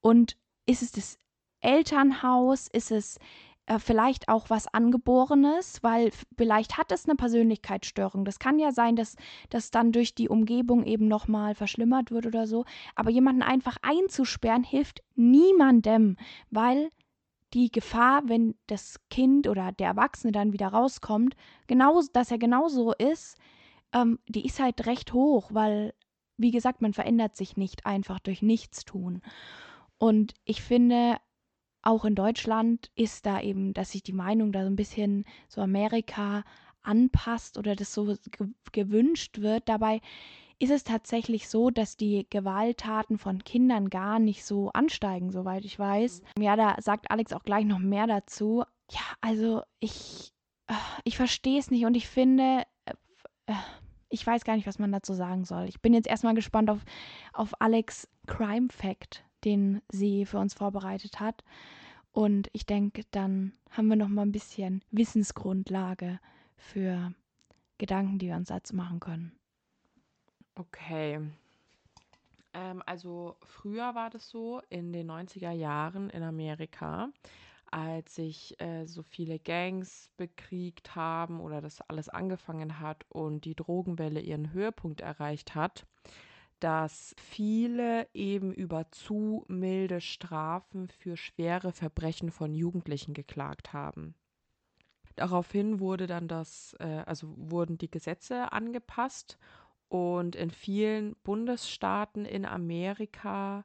Und ist es das Elternhaus? Ist es äh, vielleicht auch was Angeborenes? Weil vielleicht hat es eine Persönlichkeitsstörung. Das kann ja sein, dass das dann durch die Umgebung eben nochmal verschlimmert wird oder so. Aber jemanden einfach einzusperren hilft niemandem, weil die Gefahr, wenn das Kind oder der Erwachsene dann wieder rauskommt, genau, dass er genauso ist, ähm, die ist halt recht hoch, weil, wie gesagt, man verändert sich nicht einfach durch Nichtstun. Und ich finde, auch in Deutschland ist da eben, dass sich die Meinung da so ein bisschen so Amerika anpasst oder das so ge gewünscht wird. Dabei ist es tatsächlich so, dass die Gewalttaten von Kindern gar nicht so ansteigen, soweit ich weiß. Ja, da sagt Alex auch gleich noch mehr dazu. ja, also ich, äh, ich verstehe es nicht und ich finde, äh, ich weiß gar nicht, was man dazu sagen soll. Ich bin jetzt erstmal gespannt auf, auf Alex Crime Fact, den sie für uns vorbereitet hat. Und ich denke, dann haben wir noch mal ein bisschen Wissensgrundlage für Gedanken, die wir uns dazu machen können. Okay. Ähm, also früher war das so in den 90er Jahren in Amerika, als sich äh, so viele Gangs bekriegt haben oder das alles angefangen hat und die Drogenwelle ihren Höhepunkt erreicht hat, dass viele eben über zu milde Strafen für schwere Verbrechen von Jugendlichen geklagt haben. Daraufhin wurde dann das, äh, also wurden die Gesetze angepasst und in vielen Bundesstaaten in Amerika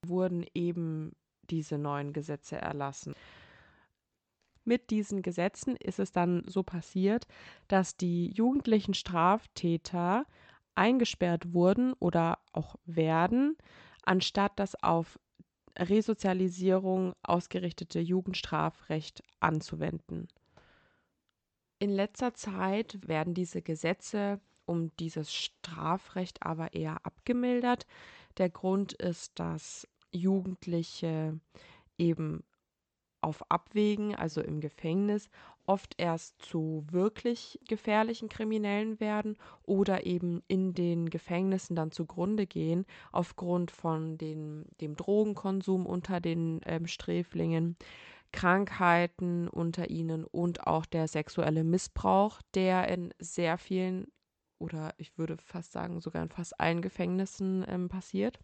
wurden eben diese neuen Gesetze erlassen. Mit diesen Gesetzen ist es dann so passiert, dass die jugendlichen Straftäter eingesperrt wurden oder auch werden, anstatt das auf Resozialisierung ausgerichtete Jugendstrafrecht anzuwenden. In letzter Zeit werden diese Gesetze um dieses Strafrecht aber eher abgemildert. Der Grund ist, dass Jugendliche eben auf Abwägen, also im Gefängnis, oft erst zu wirklich gefährlichen Kriminellen werden oder eben in den Gefängnissen dann zugrunde gehen, aufgrund von den, dem Drogenkonsum unter den ähm, Sträflingen, Krankheiten unter ihnen und auch der sexuelle Missbrauch, der in sehr vielen oder ich würde fast sagen sogar in fast allen Gefängnissen ähm, passiert.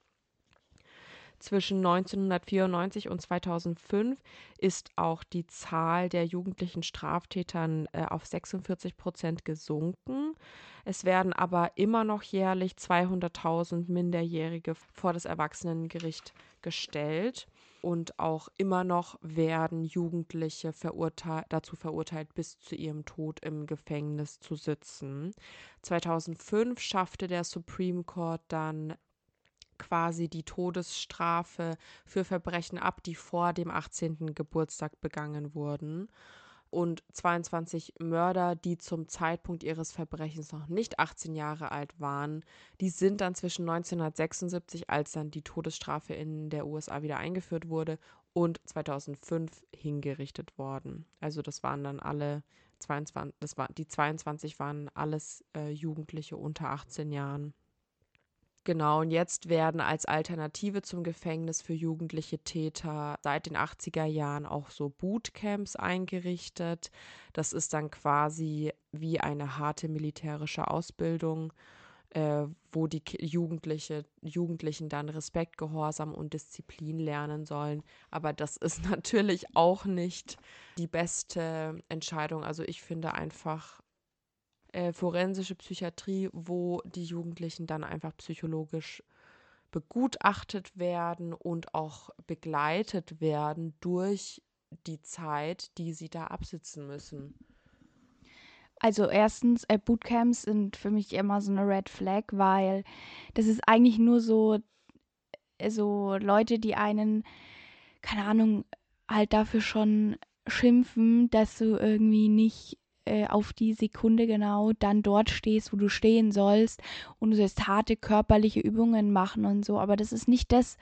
Zwischen 1994 und 2005 ist auch die Zahl der jugendlichen Straftätern äh, auf 46 Prozent gesunken. Es werden aber immer noch jährlich 200.000 Minderjährige vor das Erwachsenengericht gestellt. Und auch immer noch werden Jugendliche verurteil dazu verurteilt, bis zu ihrem Tod im Gefängnis zu sitzen. 2005 schaffte der Supreme Court dann quasi die Todesstrafe für Verbrechen ab, die vor dem 18. Geburtstag begangen wurden. Und 22 Mörder, die zum Zeitpunkt ihres Verbrechens noch nicht 18 Jahre alt waren, die sind dann zwischen 1976, als dann die Todesstrafe in der USA wieder eingeführt wurde, und 2005 hingerichtet worden. Also das waren dann alle 22, das war, die 22 waren alles äh, Jugendliche unter 18 Jahren. Genau, und jetzt werden als Alternative zum Gefängnis für jugendliche Täter seit den 80er Jahren auch so Bootcamps eingerichtet. Das ist dann quasi wie eine harte militärische Ausbildung, äh, wo die Jugendliche, Jugendlichen dann Respekt, Gehorsam und Disziplin lernen sollen. Aber das ist natürlich auch nicht die beste Entscheidung. Also ich finde einfach, äh, forensische Psychiatrie, wo die Jugendlichen dann einfach psychologisch begutachtet werden und auch begleitet werden durch die Zeit, die sie da absitzen müssen. Also erstens, äh, Bootcamps sind für mich immer so eine Red Flag, weil das ist eigentlich nur so, äh, so Leute, die einen, keine Ahnung, halt dafür schon schimpfen, dass du irgendwie nicht äh, auf die Sekunde genau dann dort stehst, wo du stehen sollst und du sollst harte körperliche Übungen machen und so, aber das ist nicht das,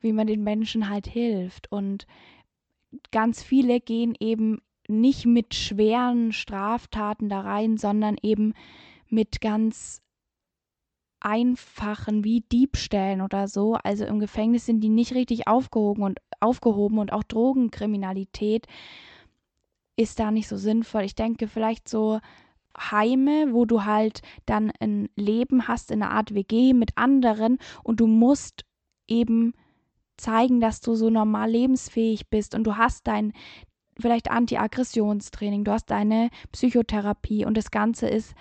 wie man den Menschen halt hilft und ganz viele gehen eben nicht mit schweren Straftaten da rein, sondern eben mit ganz einfachen wie Diebstählen oder so. Also im Gefängnis sind die nicht richtig aufgehoben und aufgehoben und auch Drogenkriminalität ist da nicht so sinnvoll. Ich denke vielleicht so Heime, wo du halt dann ein Leben hast in einer Art WG mit anderen und du musst eben zeigen, dass du so normal lebensfähig bist und du hast dein vielleicht Anti-Aggressionstraining, du hast deine Psychotherapie und das Ganze ist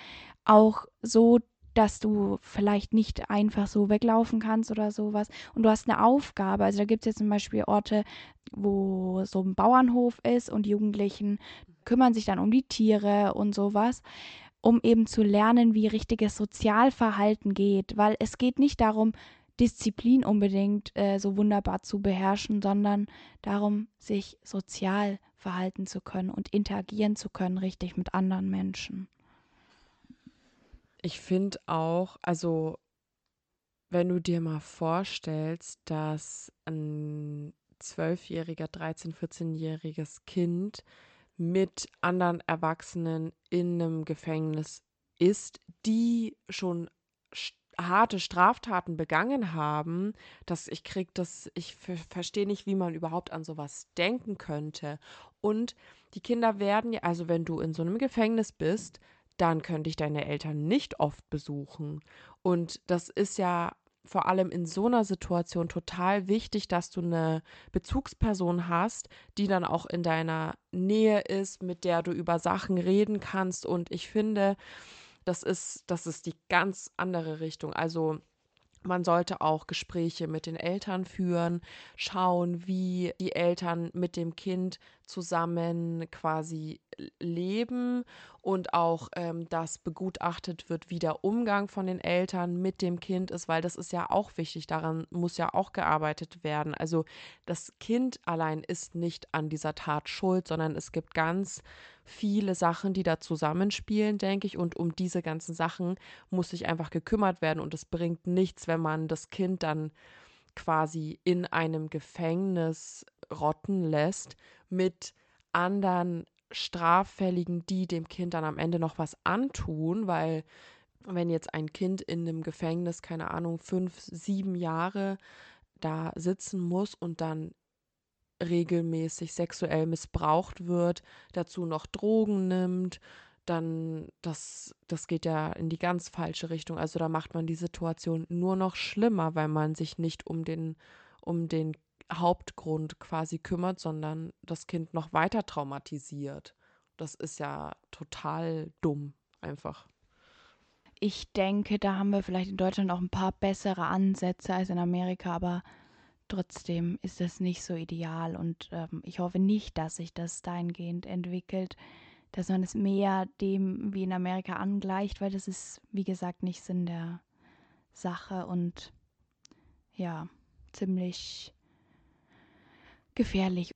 auch so dass du vielleicht nicht einfach so weglaufen kannst oder sowas. Und du hast eine Aufgabe. Also da gibt es jetzt zum Beispiel Orte, wo so ein Bauernhof ist und die Jugendlichen kümmern sich dann um die Tiere und sowas, um eben zu lernen, wie richtiges Sozialverhalten geht. Weil es geht nicht darum, Disziplin unbedingt äh, so wunderbar zu beherrschen, sondern darum, sich sozial verhalten zu können und interagieren zu können, richtig mit anderen Menschen. Ich finde auch, also wenn du dir mal vorstellst, dass ein zwölfjähriger, 13-, 14-jähriges Kind mit anderen Erwachsenen in einem Gefängnis ist, die schon harte Straftaten begangen haben, dass ich krieg das, ich verstehe nicht, wie man überhaupt an sowas denken könnte. Und die Kinder werden ja, also wenn du in so einem Gefängnis bist, dann könnte ich deine Eltern nicht oft besuchen. Und das ist ja vor allem in so einer Situation total wichtig, dass du eine Bezugsperson hast, die dann auch in deiner Nähe ist, mit der du über Sachen reden kannst. Und ich finde, das ist, das ist die ganz andere Richtung. Also man sollte auch Gespräche mit den Eltern führen, schauen, wie die Eltern mit dem Kind zusammen quasi leben und auch, ähm, dass begutachtet wird, wie der Umgang von den Eltern mit dem Kind ist, weil das ist ja auch wichtig, daran muss ja auch gearbeitet werden. Also das Kind allein ist nicht an dieser Tat schuld, sondern es gibt ganz viele Sachen, die da zusammenspielen, denke ich, und um diese ganzen Sachen muss sich einfach gekümmert werden. Und es bringt nichts, wenn man das Kind dann quasi in einem Gefängnis rotten lässt mit anderen Straffälligen, die dem Kind dann am Ende noch was antun, weil wenn jetzt ein Kind in einem Gefängnis, keine Ahnung, fünf, sieben Jahre da sitzen muss und dann regelmäßig sexuell missbraucht wird, dazu noch Drogen nimmt, dann das, das geht ja in die ganz falsche Richtung. Also da macht man die Situation nur noch schlimmer, weil man sich nicht um den, um den Hauptgrund quasi kümmert, sondern das Kind noch weiter traumatisiert. Das ist ja total dumm, einfach. Ich denke, da haben wir vielleicht in Deutschland auch ein paar bessere Ansätze als in Amerika, aber trotzdem ist das nicht so ideal und ähm, ich hoffe nicht, dass sich das dahingehend entwickelt, dass man es mehr dem wie in Amerika angleicht, weil das ist, wie gesagt, nicht Sinn der Sache und ja, ziemlich gefährlich.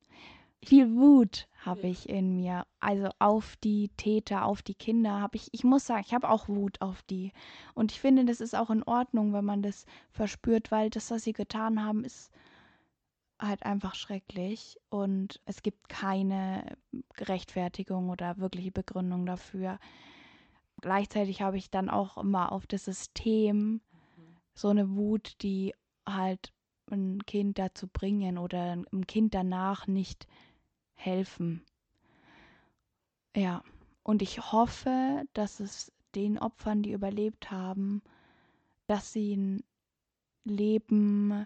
Viel Wut habe ich in mir. Also auf die Täter, auf die Kinder habe ich, ich muss sagen, ich habe auch Wut auf die. Und ich finde, das ist auch in Ordnung, wenn man das verspürt, weil das, was sie getan haben, ist halt einfach schrecklich. Und es gibt keine Rechtfertigung oder wirkliche Begründung dafür. Gleichzeitig habe ich dann auch immer auf das System mhm. so eine Wut, die halt ein Kind dazu bringen oder einem Kind danach nicht helfen. Ja, und ich hoffe, dass es den Opfern, die überlebt haben, dass sie ein Leben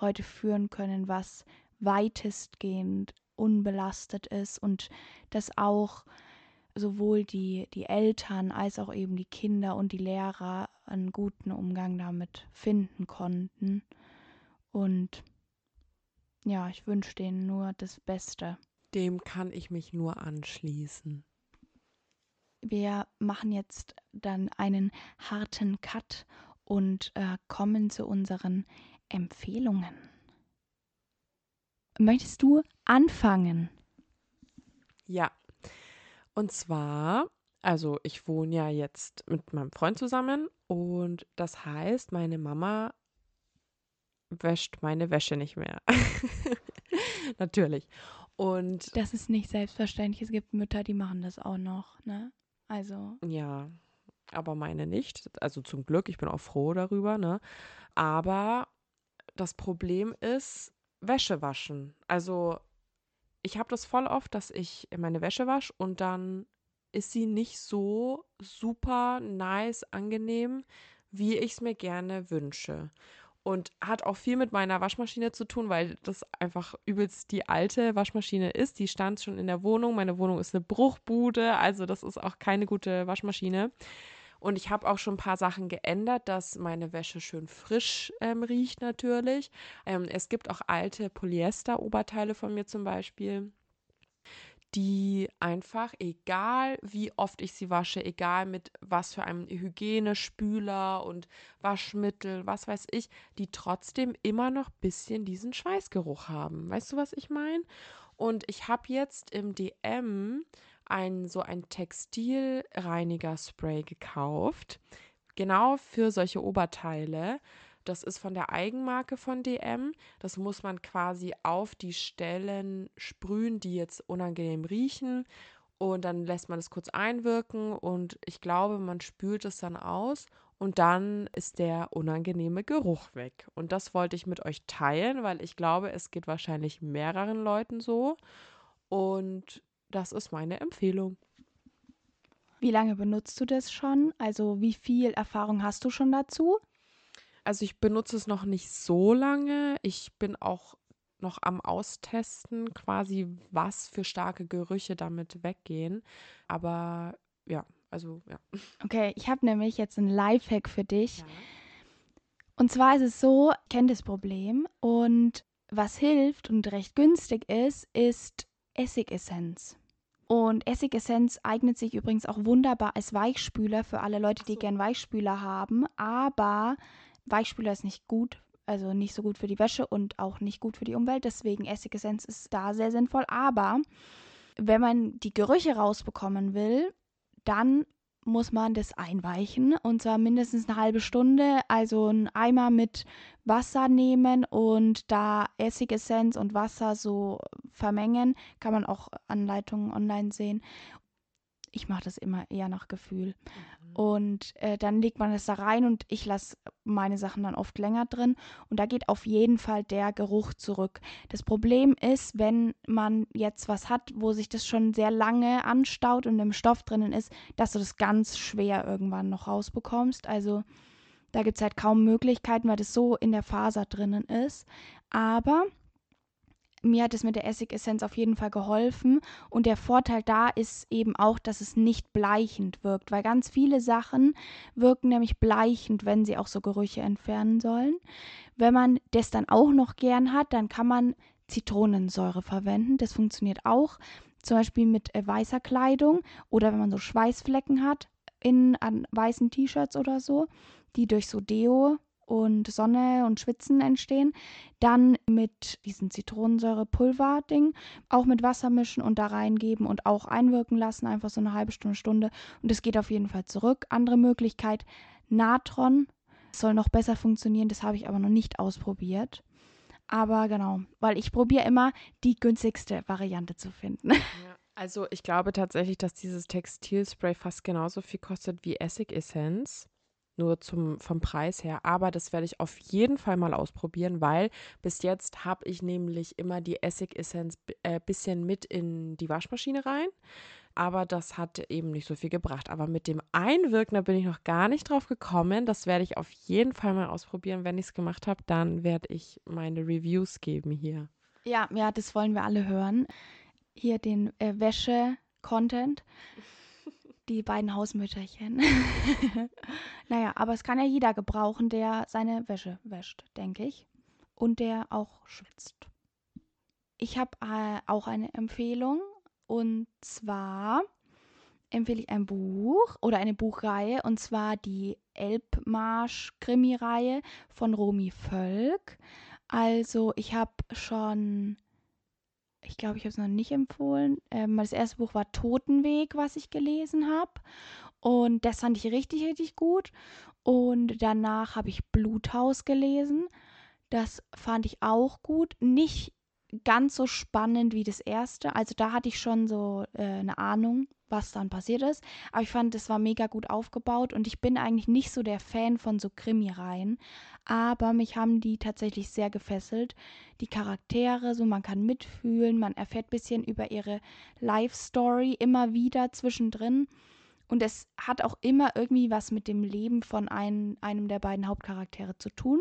heute führen können, was weitestgehend unbelastet ist und dass auch sowohl die, die Eltern als auch eben die Kinder und die Lehrer einen guten Umgang damit finden konnten. Und ja, ich wünsche denen nur das Beste. Dem kann ich mich nur anschließen. Wir machen jetzt dann einen harten Cut und äh, kommen zu unseren Empfehlungen. Möchtest du anfangen? Ja. Und zwar, also ich wohne ja jetzt mit meinem Freund zusammen und das heißt, meine Mama wäscht meine Wäsche nicht mehr. Natürlich. Und das ist nicht selbstverständlich. Es gibt Mütter, die machen das auch noch, ne? Also. Ja, aber meine nicht. Also zum Glück, ich bin auch froh darüber, ne? Aber das Problem ist Wäsche waschen. Also ich habe das voll oft, dass ich meine Wäsche wasche und dann ist sie nicht so super nice, angenehm, wie ich es mir gerne wünsche. Und hat auch viel mit meiner Waschmaschine zu tun, weil das einfach übelst die alte Waschmaschine ist. Die stand schon in der Wohnung. Meine Wohnung ist eine Bruchbude, also das ist auch keine gute Waschmaschine. Und ich habe auch schon ein paar Sachen geändert, dass meine Wäsche schön frisch ähm, riecht natürlich. Ähm, es gibt auch alte Polyester-Oberteile von mir zum Beispiel die einfach, egal wie oft ich sie wasche, egal mit was für einem Hygienespüler und Waschmittel, was weiß ich, die trotzdem immer noch ein bisschen diesen Schweißgeruch haben. Weißt du, was ich meine? Und ich habe jetzt im DM ein so ein Textilreiniger-Spray gekauft. Genau für solche Oberteile. Das ist von der Eigenmarke von DM. Das muss man quasi auf die Stellen sprühen, die jetzt unangenehm riechen. Und dann lässt man es kurz einwirken und ich glaube, man spült es dann aus und dann ist der unangenehme Geruch weg. Und das wollte ich mit euch teilen, weil ich glaube, es geht wahrscheinlich mehreren Leuten so. Und das ist meine Empfehlung. Wie lange benutzt du das schon? Also wie viel Erfahrung hast du schon dazu? Also ich benutze es noch nicht so lange. Ich bin auch noch am Austesten, quasi was für starke Gerüche damit weggehen. Aber ja, also ja. Okay, ich habe nämlich jetzt ein Lifehack für dich. Ja. Und zwar ist es so, ich kenne das Problem und was hilft und recht günstig ist, ist Essigessenz. Und Essigessenz eignet sich übrigens auch wunderbar als Weichspüler für alle Leute, die so. gern Weichspüler haben. Aber Weichspüler ist nicht gut, also nicht so gut für die Wäsche und auch nicht gut für die Umwelt. Deswegen Essigessenz ist da sehr sinnvoll. Aber wenn man die Gerüche rausbekommen will, dann muss man das einweichen und zwar mindestens eine halbe Stunde. Also einen Eimer mit Wasser nehmen und da Essigessenz und Wasser so vermengen. Kann man auch Anleitungen online sehen ich mache das immer eher nach Gefühl. Mhm. Und äh, dann legt man es da rein und ich lasse meine Sachen dann oft länger drin. Und da geht auf jeden Fall der Geruch zurück. Das Problem ist, wenn man jetzt was hat, wo sich das schon sehr lange anstaut und im Stoff drinnen ist, dass du das ganz schwer irgendwann noch rausbekommst. Also da gibt es halt kaum Möglichkeiten, weil das so in der Faser drinnen ist. Aber mir hat es mit der Essigessenz auf jeden Fall geholfen. Und der Vorteil da ist eben auch, dass es nicht bleichend wirkt, weil ganz viele Sachen wirken nämlich bleichend, wenn sie auch so Gerüche entfernen sollen. Wenn man das dann auch noch gern hat, dann kann man Zitronensäure verwenden. Das funktioniert auch. Zum Beispiel mit äh, weißer Kleidung oder wenn man so Schweißflecken hat in, an weißen T-Shirts oder so, die durch so Deo und Sonne und Schwitzen entstehen. Dann mit diesem Zitronensäure-Pulver-Ding auch mit Wasser mischen und da reingeben und auch einwirken lassen, einfach so eine halbe Stunde, Stunde. Und es geht auf jeden Fall zurück. Andere Möglichkeit, Natron soll noch besser funktionieren, das habe ich aber noch nicht ausprobiert. Aber genau, weil ich probiere immer die günstigste Variante zu finden. Ja, also ich glaube tatsächlich, dass dieses Textilspray fast genauso viel kostet wie Essigessenz nur zum, vom Preis her. Aber das werde ich auf jeden Fall mal ausprobieren, weil bis jetzt habe ich nämlich immer die Essigessenz äh, bisschen mit in die Waschmaschine rein. Aber das hat eben nicht so viel gebracht. Aber mit dem Einwirken, da bin ich noch gar nicht drauf gekommen. Das werde ich auf jeden Fall mal ausprobieren. Wenn ich es gemacht habe, dann werde ich meine Reviews geben hier. Ja, ja, das wollen wir alle hören. Hier den äh, Wäsche-Content die beiden Hausmütterchen. naja, aber es kann ja jeder gebrauchen, der seine Wäsche wäscht, denke ich. Und der auch schwitzt. Ich habe äh, auch eine Empfehlung. Und zwar empfehle ich ein Buch oder eine Buchreihe. Und zwar die Elbmarsch-Krimi-Reihe von Romy Völk. Also ich habe schon ich glaube, ich habe es noch nicht empfohlen. Ähm, das erste Buch war Totenweg, was ich gelesen habe. Und das fand ich richtig, richtig gut. Und danach habe ich Bluthaus gelesen. Das fand ich auch gut. Nicht ganz so spannend wie das erste. Also da hatte ich schon so äh, eine Ahnung, was dann passiert ist. Aber ich fand, das war mega gut aufgebaut und ich bin eigentlich nicht so der Fan von so Krimi-Reihen. Aber mich haben die tatsächlich sehr gefesselt. Die Charaktere, so man kann mitfühlen, man erfährt ein bisschen über ihre Life-Story immer wieder zwischendrin. Und es hat auch immer irgendwie was mit dem Leben von ein, einem der beiden Hauptcharaktere zu tun.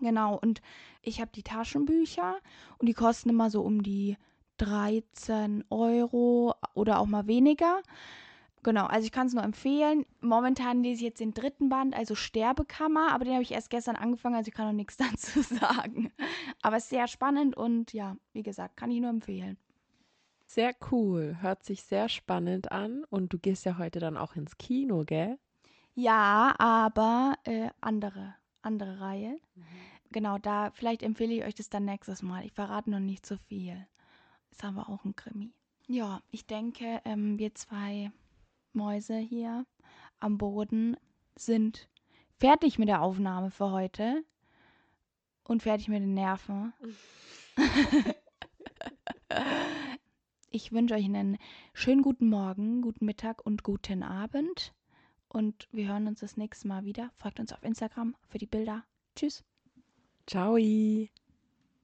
Genau, und ich habe die Taschenbücher und die kosten immer so um die 13 Euro oder auch mal weniger. Genau, also ich kann es nur empfehlen. Momentan lese ich jetzt den dritten Band, also Sterbekammer, aber den habe ich erst gestern angefangen, also ich kann noch nichts dazu sagen. Aber es ist sehr spannend und ja, wie gesagt, kann ich nur empfehlen. Sehr cool, hört sich sehr spannend an und du gehst ja heute dann auch ins Kino, gell? Ja, aber äh, andere, andere Reihe. Mhm. Genau, da vielleicht empfehle ich euch das dann nächstes Mal. Ich verrate noch nicht so viel. Ist aber auch ein Krimi. Ja, ich denke, ähm, wir zwei Mäuse hier am Boden sind fertig mit der Aufnahme für heute und fertig mit den Nerven. ich wünsche euch einen schönen guten Morgen, guten Mittag und guten Abend. Und wir hören uns das nächste Mal wieder. Folgt uns auf Instagram für die Bilder. Tschüss. Ciao.